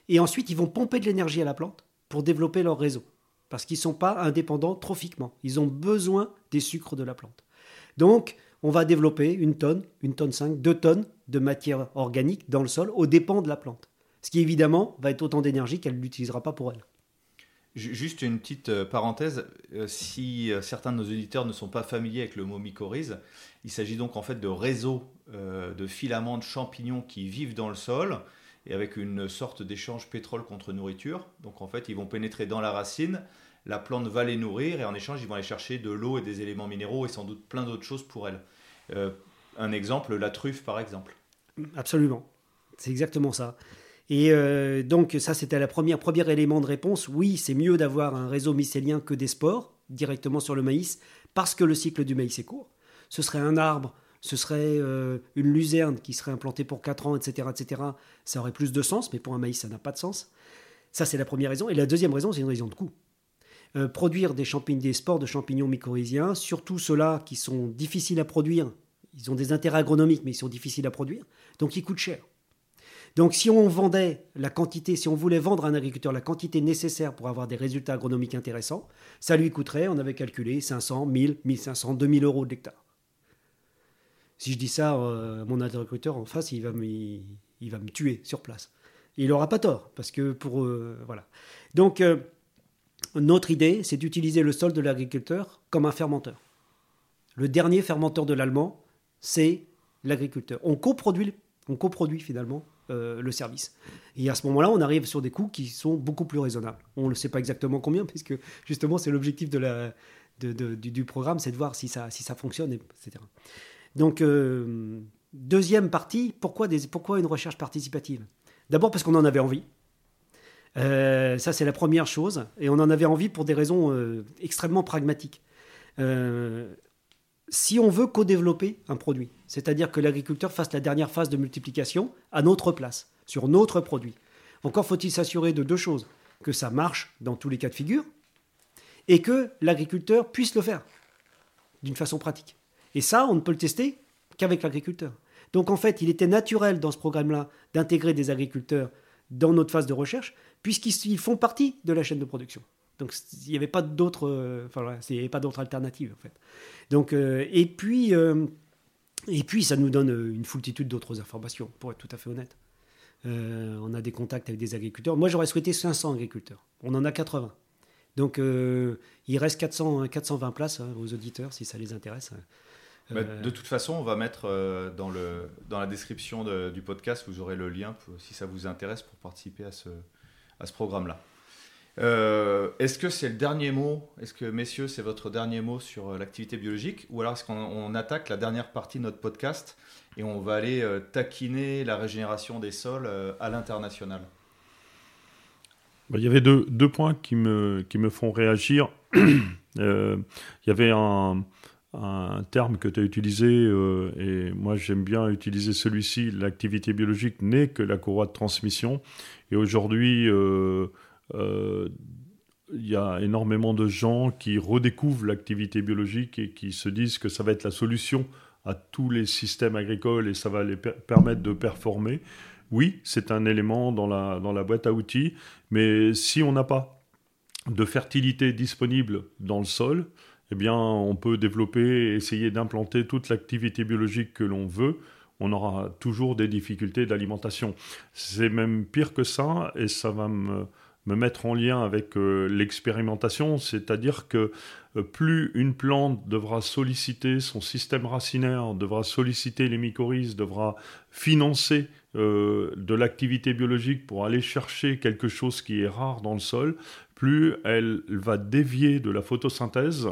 Et ensuite, ils vont pomper de l'énergie à la plante pour développer leur réseau. Parce qu'ils ne sont pas indépendants trophiquement. Ils ont besoin des sucres de la plante. Donc, on va développer une tonne, une tonne 5, deux tonnes de matière organique dans le sol aux dépens de la plante. Ce qui évidemment va être autant d'énergie qu'elle n'utilisera pas pour elle. Juste une petite euh, parenthèse, euh, si euh, certains de nos auditeurs ne sont pas familiers avec le mot mycorhize, il s'agit donc en fait de réseaux de filaments de champignons qui vivent dans le sol et avec une sorte d'échange pétrole contre nourriture. Donc en fait, ils vont pénétrer dans la racine, la plante va les nourrir et en échange, ils vont aller chercher de l'eau et des éléments minéraux et sans doute plein d'autres choses pour elles. Euh, un exemple, la truffe par exemple. Absolument, c'est exactement ça. Et euh, donc ça, c'était la première premier élément de réponse. Oui, c'est mieux d'avoir un réseau mycélien que des spores directement sur le maïs parce que le cycle du maïs est court. Ce serait un arbre, ce serait euh, une luzerne qui serait implantée pour 4 ans, etc., etc. Ça aurait plus de sens, mais pour un maïs, ça n'a pas de sens. Ça, c'est la première raison. Et la deuxième raison, c'est une raison de coût. Euh, produire des, champignons, des spores de champignons mycorhiziens, surtout ceux-là qui sont difficiles à produire. Ils ont des intérêts agronomiques, mais ils sont difficiles à produire, donc ils coûtent cher. Donc si on vendait la quantité, si on voulait vendre à un agriculteur la quantité nécessaire pour avoir des résultats agronomiques intéressants, ça lui coûterait, on avait calculé, 500, 1000, 1500, 2000 euros de l'hectare. Si je dis ça euh, mon agriculteur en face, il va, me, il, va me tuer sur place. il n'aura pas tort, parce que pour... Euh, voilà. Donc... Notre idée, c'est d'utiliser le sol de l'agriculteur comme un fermenteur. Le dernier fermenteur de l'allemand, c'est l'agriculteur. On on coproduit finalement euh, le service. Et à ce moment-là, on arrive sur des coûts qui sont beaucoup plus raisonnables. On ne sait pas exactement combien, puisque justement, c'est l'objectif de la, du, programme, c'est de voir si ça, si ça fonctionne, etc. Donc, euh, deuxième partie, pourquoi, des, pourquoi une recherche participative? D'abord parce qu'on en avait envie. Euh, ça, c'est la première chose. Et on en avait envie pour des raisons extrêmement pragmatiques. Si on veut co-développer un produit, c'est-à-dire que l'agriculteur fasse la dernière phase de multiplication à notre place, sur notre produit, encore faut-il s'assurer de deux choses. Que ça marche dans tous les cas de figure et que l'agriculteur puisse le faire d'une façon pratique. Et ça, on ne peut le tester qu'avec l'agriculteur. Donc en fait, il était naturel dans ce programme-là d'intégrer des agriculteurs dans notre phase de recherche, puisqu'ils font partie de la chaîne de production. Donc il n'y avait pas d'autres, euh, enfin il n'y avait pas d'autres alternatives en fait. Donc euh, et puis euh, et puis ça nous donne une foultitude d'autres informations, pour être tout à fait honnête. on a des contacts avec des agriculteurs. Moi j'aurais souhaité 500 agriculteurs. On en a 80. Donc il reste 400, 420 places hein, aux auditeurs si ça les intéresse. Bah, de toute façon, on va mettre dans, le, dans la description du podcast, vous aurez le lien si ça vous intéresse pour participer à ce, à ce programme-là. Euh, est-ce que c'est le dernier mot Est-ce que, messieurs, c'est votre dernier mot sur euh, l'activité biologique Ou alors est-ce qu'on attaque la dernière partie de notre podcast et on va aller euh, taquiner la régénération des sols à l'international? Bah, Il y avait deux, points qui me, qui me font réagir. il y avait un, un terme que tu as utilisé, et moi j'aime bien utiliser celui-ci, l'activité biologique n'est que la courroie de transmission. Et aujourd'hui, il y a énormément de gens qui redécouvrent l'activité biologique et qui se disent que ça va être la solution à tous les systèmes agricoles et ça va les permettre de performer. Oui, c'est un élément dans la, dans la boîte à outils, mais si on n'a pas de fertilité disponible dans le sol, eh bien, on peut développer et essayer d'implanter toute l'activité biologique que l'on veut on aura toujours des difficultés d'alimentation. C'est même pire que ça, et ça va me, mettre en lien avec euh, l'expérimentation, c'est-à-dire que euh, plus une plante devra solliciter son système racinaire, devra solliciter les mycorhizes, devra financer euh, de l'activité biologique pour aller chercher quelque chose qui est rare dans le sol, plus elle va dévier de la photosynthèse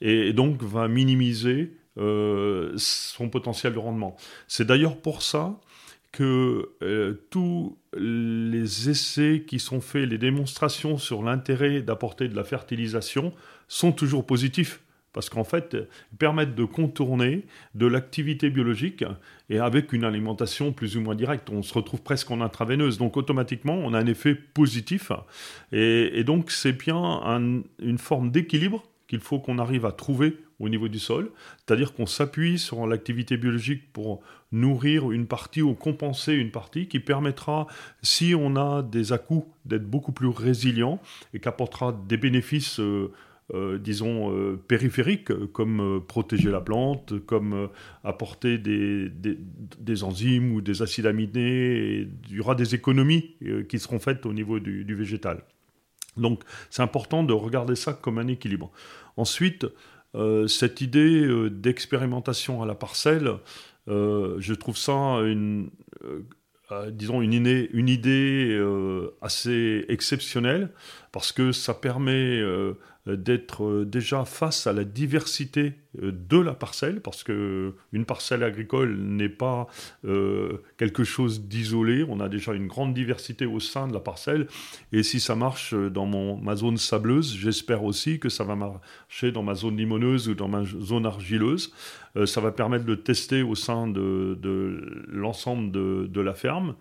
et donc va minimiser son potentiel de rendement. C'est d'ailleurs pour ça que euh, tous les essais qui sont faits, les démonstrations sur l'intérêt d'apporter de la fertilisation sont toujours positifs parce qu'en fait, ils permettent de contourner de l'activité biologique et avec une alimentation plus ou moins directe. On se retrouve presque en intraveineuse. Donc automatiquement, on a un effet positif. Et, donc c'est bien une forme d'équilibre qu'il faut qu'on arrive à trouver au niveau du sol, c'est-à-dire qu'on s'appuie sur l'activité biologique pour nourrir une partie ou compenser une partie qui permettra, si on a des à-coups, d'être beaucoup plus résilient et qu'apportera des bénéfices euh, euh, disons, euh, périphériques, comme protéger la plante, comme apporter des, enzymes ou des acides aminés. il y aura des économies qui seront faites au niveau du végétal. Donc c'est important de regarder ça comme un équilibre. Ensuite, cette idée d'expérimentation à la parcelle, je trouve ça une, disons une, idée, une idée assez exceptionnelle parce que ça permet euh, d'être euh, déjà face à la diversité euh, de la parcelle, parce que une parcelle agricole n'est pas quelque chose d'isolé. On a déjà une grande diversité au sein de la parcelle, et si ça marche dans mon, ma zone sableuse, j'espère aussi que ça va marcher dans ma zone limoneuse ou dans ma zone argileuse. ça va permettre de tester au sein de, de l'ensemble de, de, la ferme,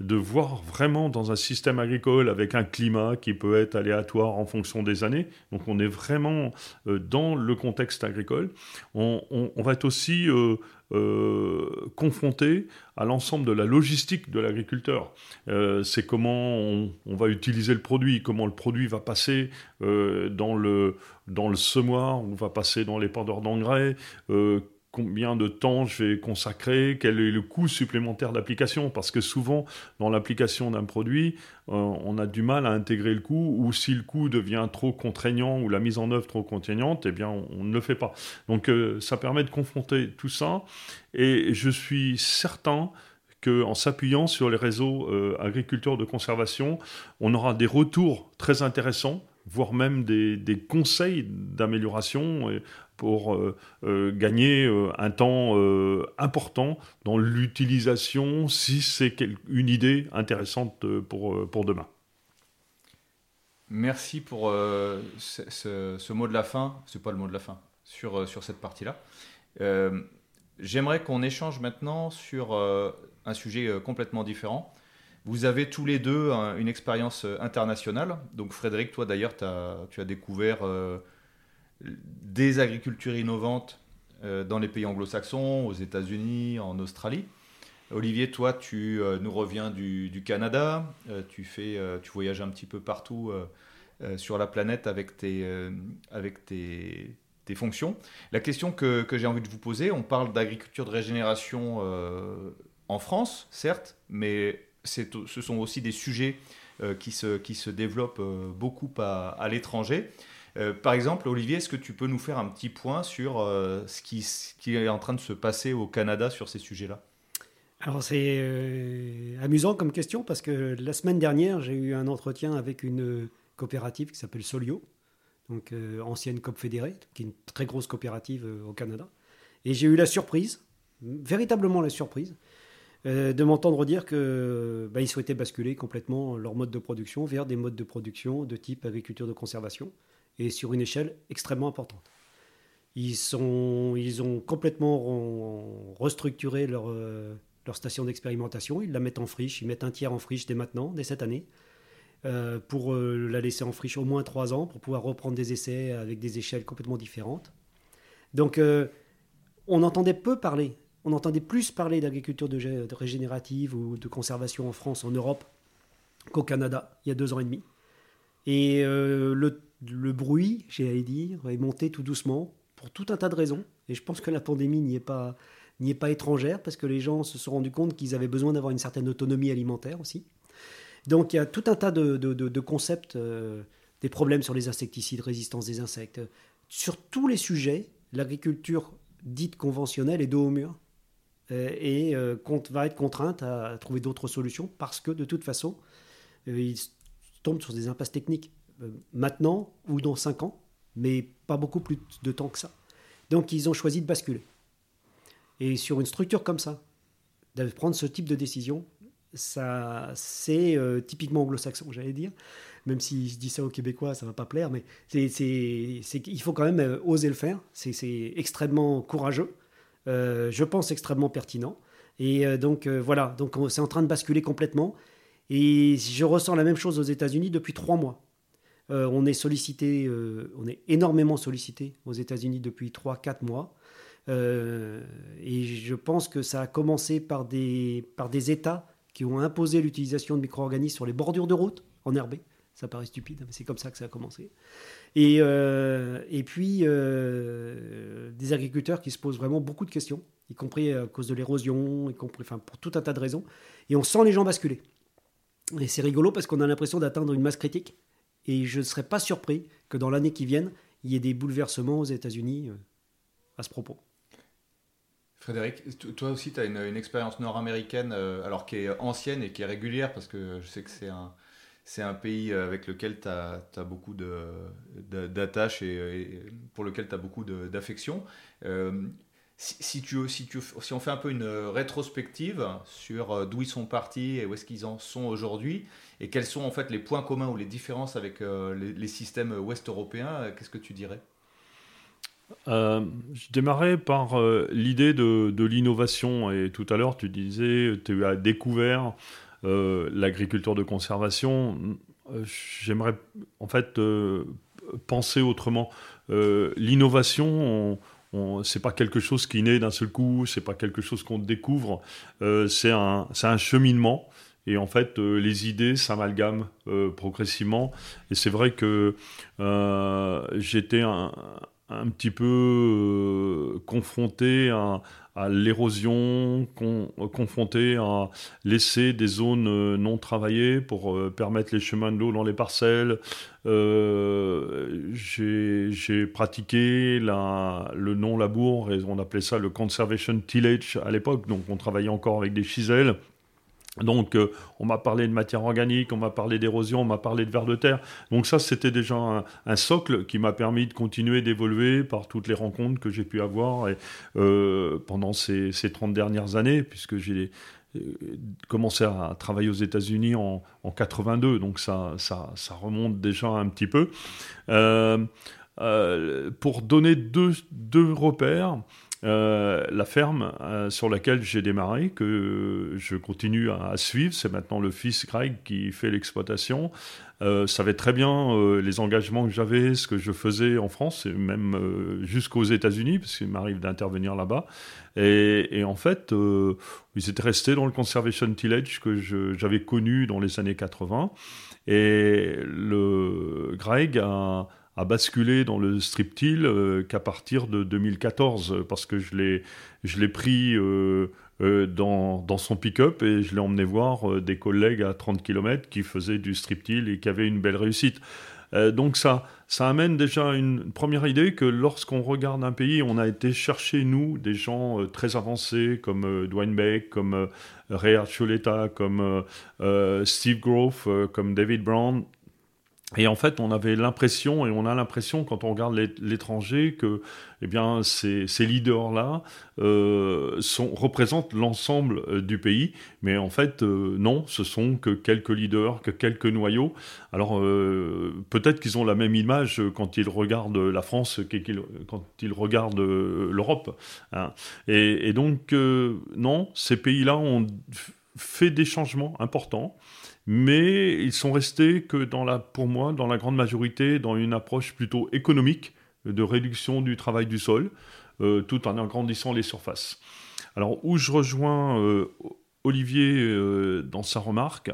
de voir vraiment dans un système agricole avec un climat qui peut être aléatoire en fonction des années. Donc on est vraiment euh, dans le contexte agricole. On, va être aussi euh, euh, confronté à l'ensemble de la logistique de l'agriculteur. c'est comment on, va utiliser le produit, comment le produit va passer dans, le, dans le semoir, on va passer dans les pendeurs d'engrais combien de temps je vais consacrer, quel est le coût supplémentaire d'application, parce que souvent dans l'application d'un produit, euh, on a du mal à intégrer le coût, ou si le coût devient trop contraignant ou la mise en œuvre trop contraignante, eh bien on, ne le fait pas. Donc euh, ça permet de confronter tout ça, et je suis certain qu'en s'appuyant sur les réseaux euh, agriculteurs de conservation, on aura des retours très intéressants voire même des, des conseils d'amélioration pour euh, euh, gagner euh, un temps important dans l'utilisation si c'est une idée intéressante pour, pour demain. Merci pour ce, mot de la fin, c'est pas le mot de la fin, sur, sur cette partie-là. J'aimerais qu'on échange maintenant sur un sujet complètement différent. Vous avez tous les deux une expérience internationale. Donc Frédéric, toi d'ailleurs, tu as découvert des agricultures innovantes euh, dans les pays anglo-saxons, aux États-Unis, en Australie. Olivier, toi, tu euh, nous reviens du, Canada, euh, tu, fais, tu voyages un petit peu partout sur la planète avec tes, avec tes, tes, fonctions. La question que, j'ai envie de vous poser, on parle d'agriculture de régénération en France, certes, mais ce sont aussi des sujets qui, se, qui se développent beaucoup à l'étranger. Euh, par exemple, Olivier, est-ce que tu peux nous faire un petit point sur euh, ce, qui, est en train de se passer au Canada sur ces sujets-là? Alors c'est euh, amusant comme question parce que la semaine dernière j'ai eu un entretien avec une coopérative qui s'appelle Solio, donc ancienne COP fédérée, qui est une très grosse coopérative au Canada, et j'ai eu la surprise, véritablement la surprise, de m'entendre dire que bah, souhaitaient basculer complètement leur mode de production vers des modes de production de type agriculture de conservation et sur une échelle extrêmement importante. Ils, sont, ils ont complètement restructuré leur, euh, leur station d'expérimentation. Ils la mettent en friche. Ils mettent un tiers en friche dès maintenant, dès cette année, euh, pour euh, la laisser en friche au moins trois ans, pour pouvoir reprendre des essais avec des échelles complètement différentes. Donc, on entendait peu parler. On entendait plus parler d'agriculture de, de régénérative ou de conservation en France, en Europe, qu'au Canada, il y a deux ans et demi. Et le le bruit, à dire, est monté tout doucement pour tout un tas de raisons. Et je pense que la pandémie n'y est pas, n'y est pas étrangère parce que les gens se sont rendus compte qu'ils avaient besoin d'avoir une certaine autonomie alimentaire aussi. Donc il y a tout un tas de, concepts, euh, des problèmes sur les insecticides, résistance des insectes. Sur tous les sujets, l'agriculture dite conventionnelle est dos au mur euh, et euh, va être contrainte à trouver d'autres solutions parce que de toute façon, ils tombent sur des impasses techniques maintenant ou dans 5 ans, mais pas beaucoup plus de temps que ça. Donc ils ont choisi de basculer. Et sur une structure comme ça, de prendre ce type de décision, ça, c'est euh, typiquement anglo-saxon, j'allais dire. Même si je dis ça aux Québécois, ça va pas plaire, mais c'est, il faut quand même euh, oser le faire. C'est, extrêmement courageux, euh, je pense extrêmement pertinent. Et donc voilà, donc c'est en train de basculer complètement. Et je ressens la même chose aux États-Unis depuis trois mois. On est sollicité, on est énormément sollicité aux États-Unis depuis trois, quatre mois. et je pense que ça a commencé par des, États qui ont imposé l'utilisation de micro-organismes sur les bordures de route en herbe. Ça paraît stupide, mais c'est comme ça que ça a commencé. Et, euh, puis, euh, des agriculteurs qui se posent vraiment beaucoup de questions, y compris à cause de l'érosion, y compris enfin, pour tout un tas de raisons. Et on sent les gens basculer. Et c'est rigolo parce qu'on a l'impression d'atteindre une masse critique. Et je ne serais pas surpris que dans l'année qui vienne, il y ait des bouleversements aux États-Unis euh, à ce propos. Frédéric, toi aussi, tu as une, expérience nord-américaine, euh, alors qui est ancienne et qui est régulière, parce que je sais que c'est un, c'est un pays avec lequel tu as, beaucoup d'attaches et, pour lequel tu as beaucoup d'affection. Euh, si, tu, si, tu, si on fait un peu une rétrospective sur euh, d'où ils sont partis et où est-ce qu'ils en sont aujourd'hui, et quels sont en fait les points communs ou les différences avec les, les systèmes ouest-européens, qu'est-ce que tu dirais? Euh, je démarrais par euh, l'idée de, l'innovation. Et tout à l'heure, tu disais, tu as découvert euh, l'agriculture de conservation. J'aimerais en fait penser autrement. L'innovation, c'est pas quelque chose qui naît d'un seul coup, c'est pas quelque chose qu'on découvre, c'est un, un, cheminement. Et en fait, les idées s'amalgament progressivement. Et c'est vrai que j'étais un, un petit peu euh, confronté à, l'érosion, confronté à laisser des zones euh, non travaillées pour euh, permettre les chemins de l'eau dans les parcelles. J'ai pratiqué le non-labour, on appelait ça le conservation tillage à l'époque, donc on travaillait encore avec des chisels. Donc, euh, on m'a parlé de matière organique, on m'a parlé d'érosion, on m'a parlé de vers de terre. Donc ça, c'était déjà un, socle qui m'a permis de continuer d'évoluer par toutes les rencontres que j'ai pu avoir euh, pendant ces, ces, 30 dernières années, puisque j'ai euh, commencé à travailler aux États-Unis en, en, 82, donc ça, remonte déjà un petit peu. pour donner deux repères, euh, la ferme euh, sur laquelle j'ai démarré, que je continue à, suivre, c'est maintenant le fils Greg qui fait l'exploitation, euh, savait très bien les engagements que j'avais, ce que je faisais en France, et même jusqu'aux États-Unis, parce qu'il m'arrive d'intervenir là-bas. Et, en fait, ils étaient restés dans le conservation tillage que j'avais connu dans les années 80. Et le Greg a a basculé dans le striptease euh, qu'à partir de 2014, parce que je l'ai, je l'ai pris euh, euh, dans, dans, son pick-up et je l'ai emmené voir des collègues à 30 km qui faisaient du striptease et qui avaient une belle réussite. donc ça, ça amène déjà une première idée que lorsqu'on regarde un pays, on a été chercher, nous, des gens très avancés comme Dwayne Beck, comme Ray Archuleta, comme Steve Grove, comme David Brown, et en fait, on avait l'impression, et on a l'impression quand on regarde l'étranger, que eh bien, ces, ces leaders-là euh, représentent l'ensemble euh, du pays. Mais en fait, euh, non, ce sont que quelques leaders, que quelques noyaux. Alors, euh, peut-être qu'ils ont la même image quand ils regardent la France qu'ils quand ils regardent l'Europe. Hein. Et, et, donc, non, ces pays-là ont fait des changements importants mais ils sont restés que dans la, pour moi, dans la grande majorité, dans une approche plutôt économique de réduction du travail du sol, euh, tout en agrandissant les surfaces. Alors où je rejoins euh, Olivier euh, dans sa remarque,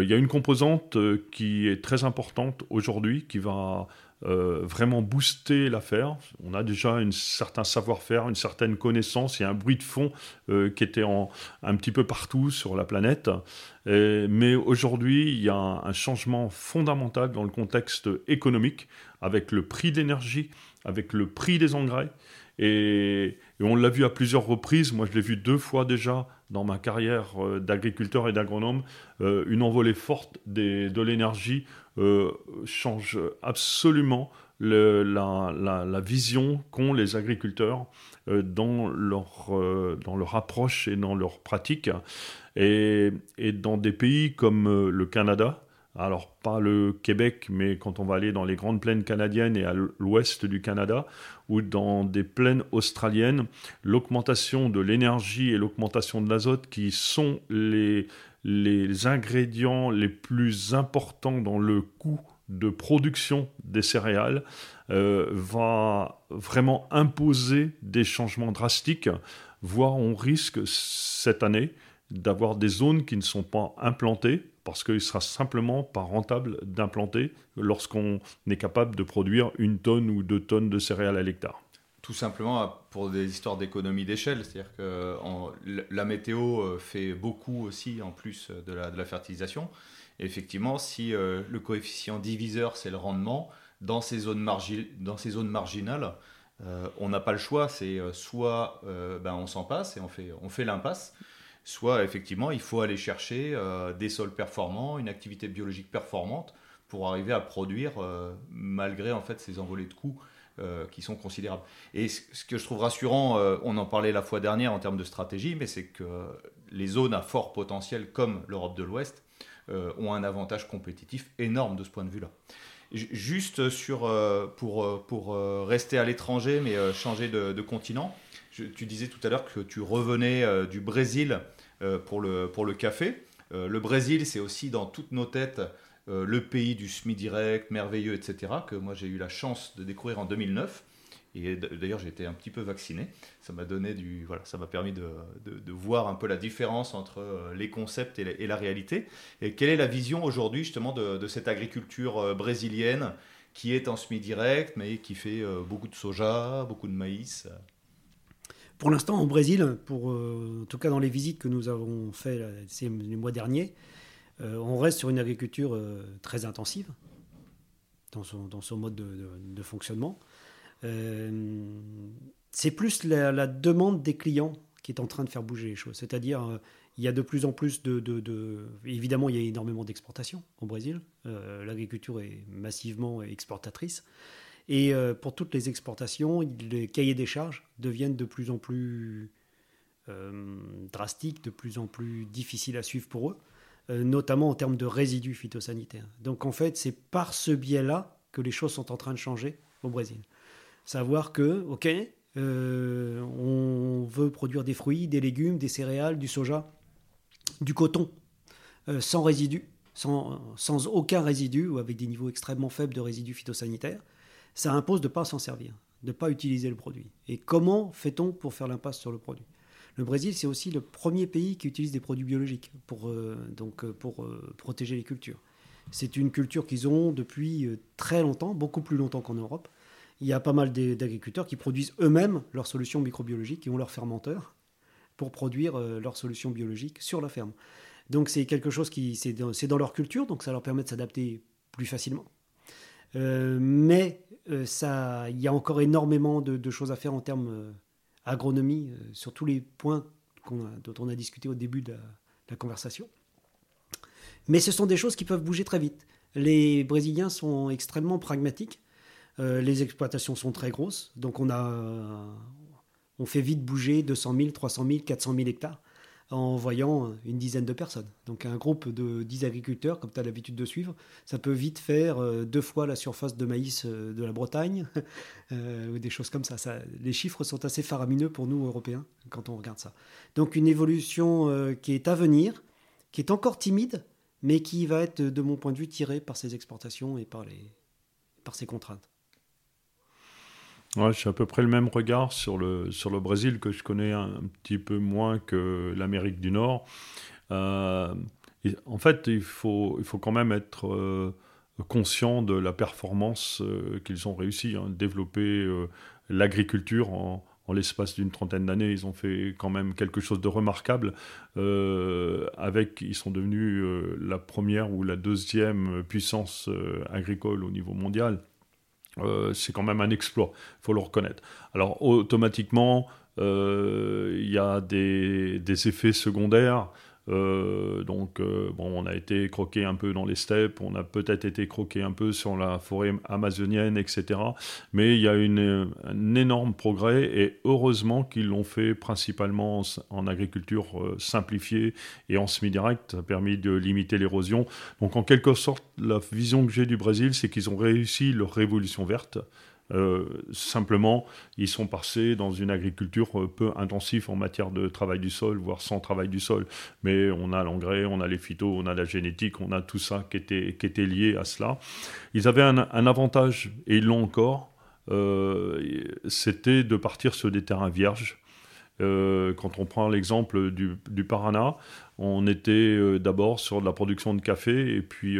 il y a une composante qui est très importante aujourd'hui, qui va euh, vraiment booster l'affaire. On a déjà un certain savoir-faire, une certaine connaissance, il y a un bruit de fond euh, qui était un petit peu partout sur la planète. mais aujourd'hui, il y a un, changement fondamental dans le contexte économique, avec le prix de l'énergie, avec le prix des engrais. Et, on l'a vu à plusieurs reprises, moi je l'ai vu deux fois déjà dans ma carrière d'agriculteur et d'agronome, une envolée forte de l'énergie change absolument la, vision qu'ont les agriculteurs dans, leur, approche et dans leur pratique. Et dans des pays comme le Canada, alors pas le Québec, mais quand on va aller dans les grandes plaines canadiennes et à l'ouest du Canada, ou dans des plaines australiennes, l'augmentation de l'énergie et l'augmentation de l'azote, qui sont les, ingrédients les plus importants dans le coût de production des céréales, euh, va vraiment imposer des changements drastiques, voire on risque cette année d'avoir des zones qui ne sont pas implantées parce qu'il sera simplement pas rentable d'implanter lorsqu'on est capable de produire une tonne ou deux tonnes de céréales à l'hectare. Tout simplement pour des histoires d'économie d'échelle, c'est-à-dire que la météo euh, fait beaucoup aussi en plus de la, fertilisation. effectivement, si euh, le coefficient diviseur c'est le rendement, dans ces zones, marginales, euh, on n'a pas le choix, c'est soit ben, on s'en passe et on fait l'impasse, soit effectivement il faut aller chercher euh, des sols performants, une activité biologique performante pour arriver à produire euh, malgré en fait ces envolées de coûts euh, qui sont considérables. Et ce que je trouve rassurant, on en parlait la fois dernière en termes de stratégie, mais c'est que les zones à fort potentiel comme l'Europe de l'Ouest ont un avantage compétitif énorme de ce point de vue-là. Juste sur, pour, pour rester à l'étranger, mais changer de, de continent, tu disais tout à l'heure que tu revenais euh, du Brésil euh, pour, le, pour le café. Euh, le Brésil, c'est aussi dans toutes nos têtes le pays du SMI direct, merveilleux, etc., que moi j'ai eu la chance de découvrir en 2009. Et d'ailleurs, j'ai été un petit peu vacciné. Ça m'a donné du, voilà, ça m'a permis de, de, voir un peu la différence entre les concepts et la, réalité. Et quelle est la vision aujourd'hui justement de, de, cette agriculture brésilienne qui est en semi direct, mais qui fait beaucoup de soja, beaucoup de maïs pour l'instant, au Brésil, pour, euh, en tout cas dans les visites que nous avons faites ces, les mois derniers, euh, on reste sur une agriculture euh, très intensive dans son, mode de, fonctionnement. c'est plus la, demande des clients qui est en train de faire bouger les choses. C'est-à-dire, il y a de plus en plus de évidemment, il y a énormément d'exportations au Brésil. L'agriculture est massivement exportatrice. Et euh, pour toutes les exportations, les cahiers des charges deviennent de plus en plus euh, drastiques, de plus en plus difficiles à suivre pour eux, euh, notamment en termes de résidus phytosanitaires. Donc en fait, c'est par ce biais-là que les choses sont en train de changer au Brésil. Savoir que, ok, on veut produire des fruits, des légumes, des céréales, du soja, du coton, sans résidus, sans, sans, aucun résidu ou avec des niveaux extrêmement faibles de résidus phytosanitaires ça impose de ne pas s'en servir, de ne pas utiliser le produit. Et comment fait-on pour faire l'impasse sur le produit? Le Brésil, c'est aussi le premier pays qui utilise des produits biologiques pour, euh, donc, euh, pour euh, protéger les cultures. C'est une culture qu'ils ont depuis très longtemps, beaucoup plus longtemps qu'en Europe. Il y a pas mal d'agriculteurs qui produisent eux-mêmes leurs solutions microbiologiques, qui ont leurs fermenteurs pour produire leurs solutions biologiques sur la ferme. Donc c'est quelque chose qui c'est dans, dans, leur culture, donc ça leur permet de s'adapter plus facilement. Mais ça, il y a encore énormément de, choses à faire en termes euh, agronomie sur tous les points dont on a discuté au début de la, conversation. Mais ce sont des choses qui peuvent bouger très vite. Les Brésiliens sont extrêmement pragmatiques. les exploitations sont très grosses, donc on fait vite bouger 200 000, 300 000, 400 000 hectares en voyant une dizaine de personnes. Donc un groupe de 10 agriculteurs, comme tu as l'habitude de suivre, ça peut vite faire euh, deux fois la surface de maïs euh, de la Bretagne, euh, ou des choses comme ça. Les chiffres sont assez faramineux pour nous, Européens, quand on regarde ça. Donc une évolution qui est à venir, qui est encore timide, mais qui va être, de mon point de vue, tirée par ces exportations et par, les, par ces contraintes. Ouais, j'ai à peu près le même regard sur le, sur le Brésil que je connais un, petit peu moins que l'Amérique du Nord. Euh, en fait, il faut, il faut quand même être euh, conscient de la performance euh, qu'ils ont réussi hein, développer l'agriculture en, en l'espace d'une trentaine d'années. Ils ont fait quand même quelque chose de remarquable. avec, ils sont devenus la première ou la deuxième puissance agricole au niveau mondial. Euh, c'est quand même un exploit, il faut le reconnaître. Alors automatiquement, il y a des effets secondaires euh, donc, euh, bon, on a été croqué un peu dans les steppes, on a peut-être été croqué un peu sur la forêt amazonienne, etc. Mais il y a une, un énorme progrès et heureusement qu'ils l'ont fait principalement en, agriculture euh, simplifiée et en semi-direct. Ça a permis de limiter l'érosion. Donc, en quelque sorte, la vision que j'ai du Brésil, c'est qu'ils ont réussi leur révolution verte. Euh, simplement, ils sont passés dans une agriculture euh, peu intensive en matière de travail du sol, voire sans travail du sol. Mais on a l'engrais, on a les phytos, on a la génétique, on a tout ça qui était, lié à cela. Ils avaient un, avantage, et ils l'ont encore, euh, c'était de partir sur des terrains vierges. Quand on prend l'exemple du, du, Parana, on était d'abord sur de la production de café et puis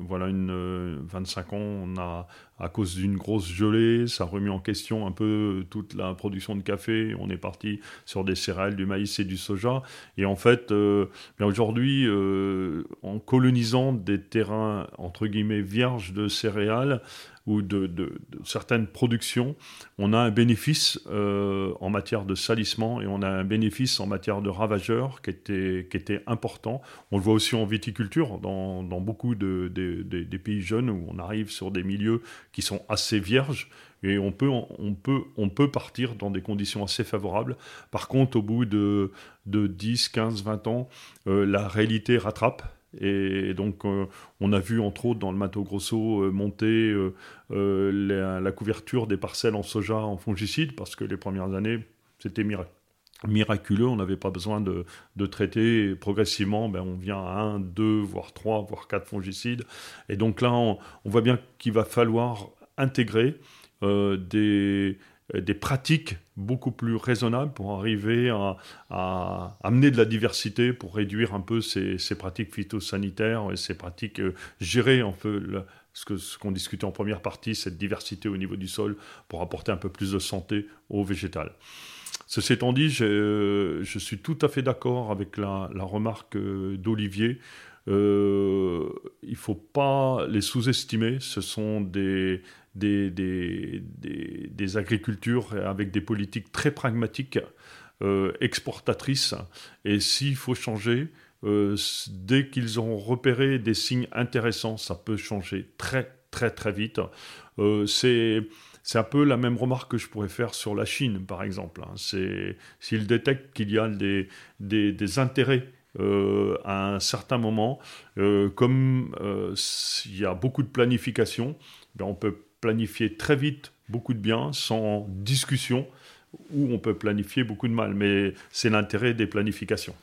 voilà une 25 ans on a à cause d'une grosse gelée, ça a remis en question un peu toute la production de café. On est parti sur des céréales, du maïs et du soja. Et en fait, euh, aujourd'hui, euh, en colonisant des terrains entre guillemets vierges de céréales, ou de, certaines productions, on a un bénéfice euh, en matière de salissement et on a un bénéfice en matière de ravageurs qui était, important. On le voit aussi en viticulture, dans, beaucoup de, des pays jeunes où on arrive sur des milieux qui sont assez vierges et on peut, partir dans des conditions assez favorables. Par contre, au bout de, de 10, 15, 20 ans, euh, la réalité rattrape. Et donc, euh, on a vu entre autres dans le Mato Grosso euh, monter la, couverture des parcelles en soja en fongicide, parce que les premières années, c'était miraculeux, on n'avait pas besoin de, traiter. progressivement, ben, on vient à un, deux, voire trois, voire quatre fongicides. Et donc là, on, voit bien qu'il va falloir intégrer euh, des, des pratiques beaucoup plus raisonnables pour arriver à, amener de la diversité, pour réduire un peu ces, pratiques phytosanitaires et ces pratiques, euh, gérer un peu ce qu'on discutait en première partie, cette diversité au niveau du sol, pour apporter un peu plus de santé au végétal. Ceci étant dit, je, je suis tout à fait d'accord avec la, la remarque euh, d'Olivier. Euh, il ne faut pas les sous-estimer. Ce sont des, des, des, des, agricultures avec des politiques très pragmatiques, euh, exportatrices. Et s'il faut changer, dès qu'ils ont repéré des signes intéressants, ça peut changer très très très vite. C'est c'est un peu la même remarque que je pourrais faire sur la Chine, par exemple. Hein. S'ils détectent qu'il y a des, des, intérêts euh, à un certain moment, euh, comme euh, il y a beaucoup de planification, ben on peut planifier très vite beaucoup de bien sans discussion, ou on peut planifier beaucoup de mal. Mais c'est l'intérêt des planifications.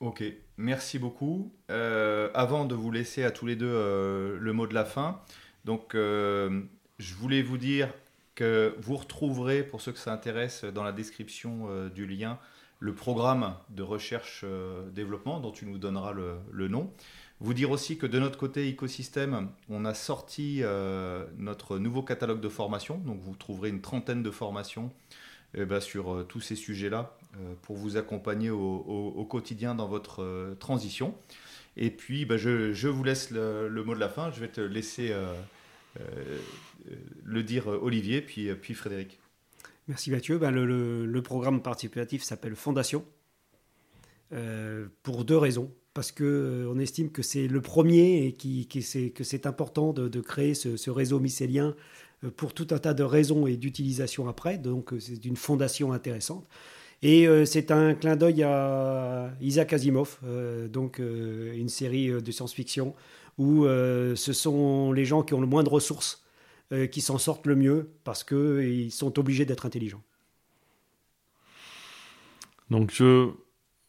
Ok, merci beaucoup. avant de vous laisser à tous les deux le mot de la fin, donc je voulais vous dire que vous retrouverez, pour ceux que ça intéresse, dans la description du lien, le programme de recherche-développement euh, dont tu nous donneras le, nom. Vous dire aussi que de notre côté écosystème, on a sorti euh, notre nouveau catalogue de formation. Donc vous trouverez une trentaine de formations eh ben, sur tous ces sujets-là pour vous accompagner au, quotidien dans votre transition. Et puis ben, je, vous laisse le, mot de la fin. Je vais te laisser euh, le dire Olivier, puis, puis Frédéric. Merci Mathieu. Ben, le, programme participatif s'appelle Fondation euh, pour deux raisons. Parce qu'on euh, estime que c'est le premier et que c'est important de, créer ce, réseau mycélien pour tout un tas de raisons et d'utilisation après. Donc c'est une fondation intéressante. Et c'est un clin d'œil à Isaac Asimov, donc une série de science-fiction où euh, ce sont les gens qui ont le moins de ressources euh, qui s'en sortent le mieux parce qu'ils sont obligés d'être intelligents. Donc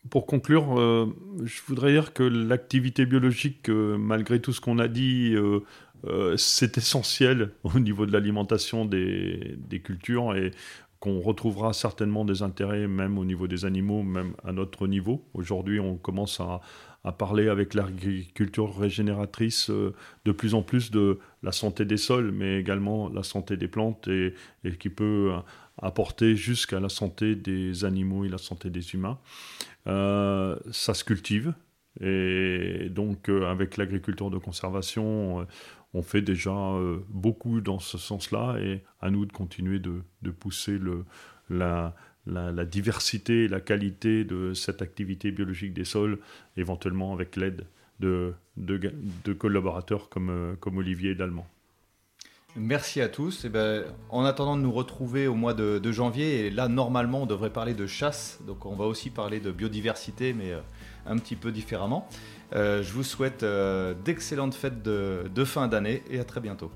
pour conclure, euh, je voudrais dire que l'activité biologique, malgré tout ce qu'on a dit, c'est essentiel au niveau de l'alimentation des, cultures et qu'on retrouvera certainement des intérêts même au niveau des animaux, même à notre niveau. Aujourd'hui, on commence à, à parler avec l'agriculture régénératrice euh, de plus en plus de la santé des sols, mais également la santé des plantes et, qui peut euh, apporter jusqu'à la santé des animaux et la santé des humains. Euh, ça se cultive et donc avec l'agriculture de conservation, on fait déjà beaucoup dans ce sens-là et à nous de continuer de, pousser le, la, la, diversité et la qualité de cette activité biologique des sols, éventuellement avec l'aide de, collaborateurs comme, euh, Olivier Dallemand. Merci à tous. Eh ben, en attendant de nous retrouver au mois de, janvier, et là normalement on devrait parler de chasse, donc on va aussi parler de biodiversité, mais euh, un petit peu différemment. Euh, je vous souhaite d'excellentes fêtes de fin d'année et à très bientôt.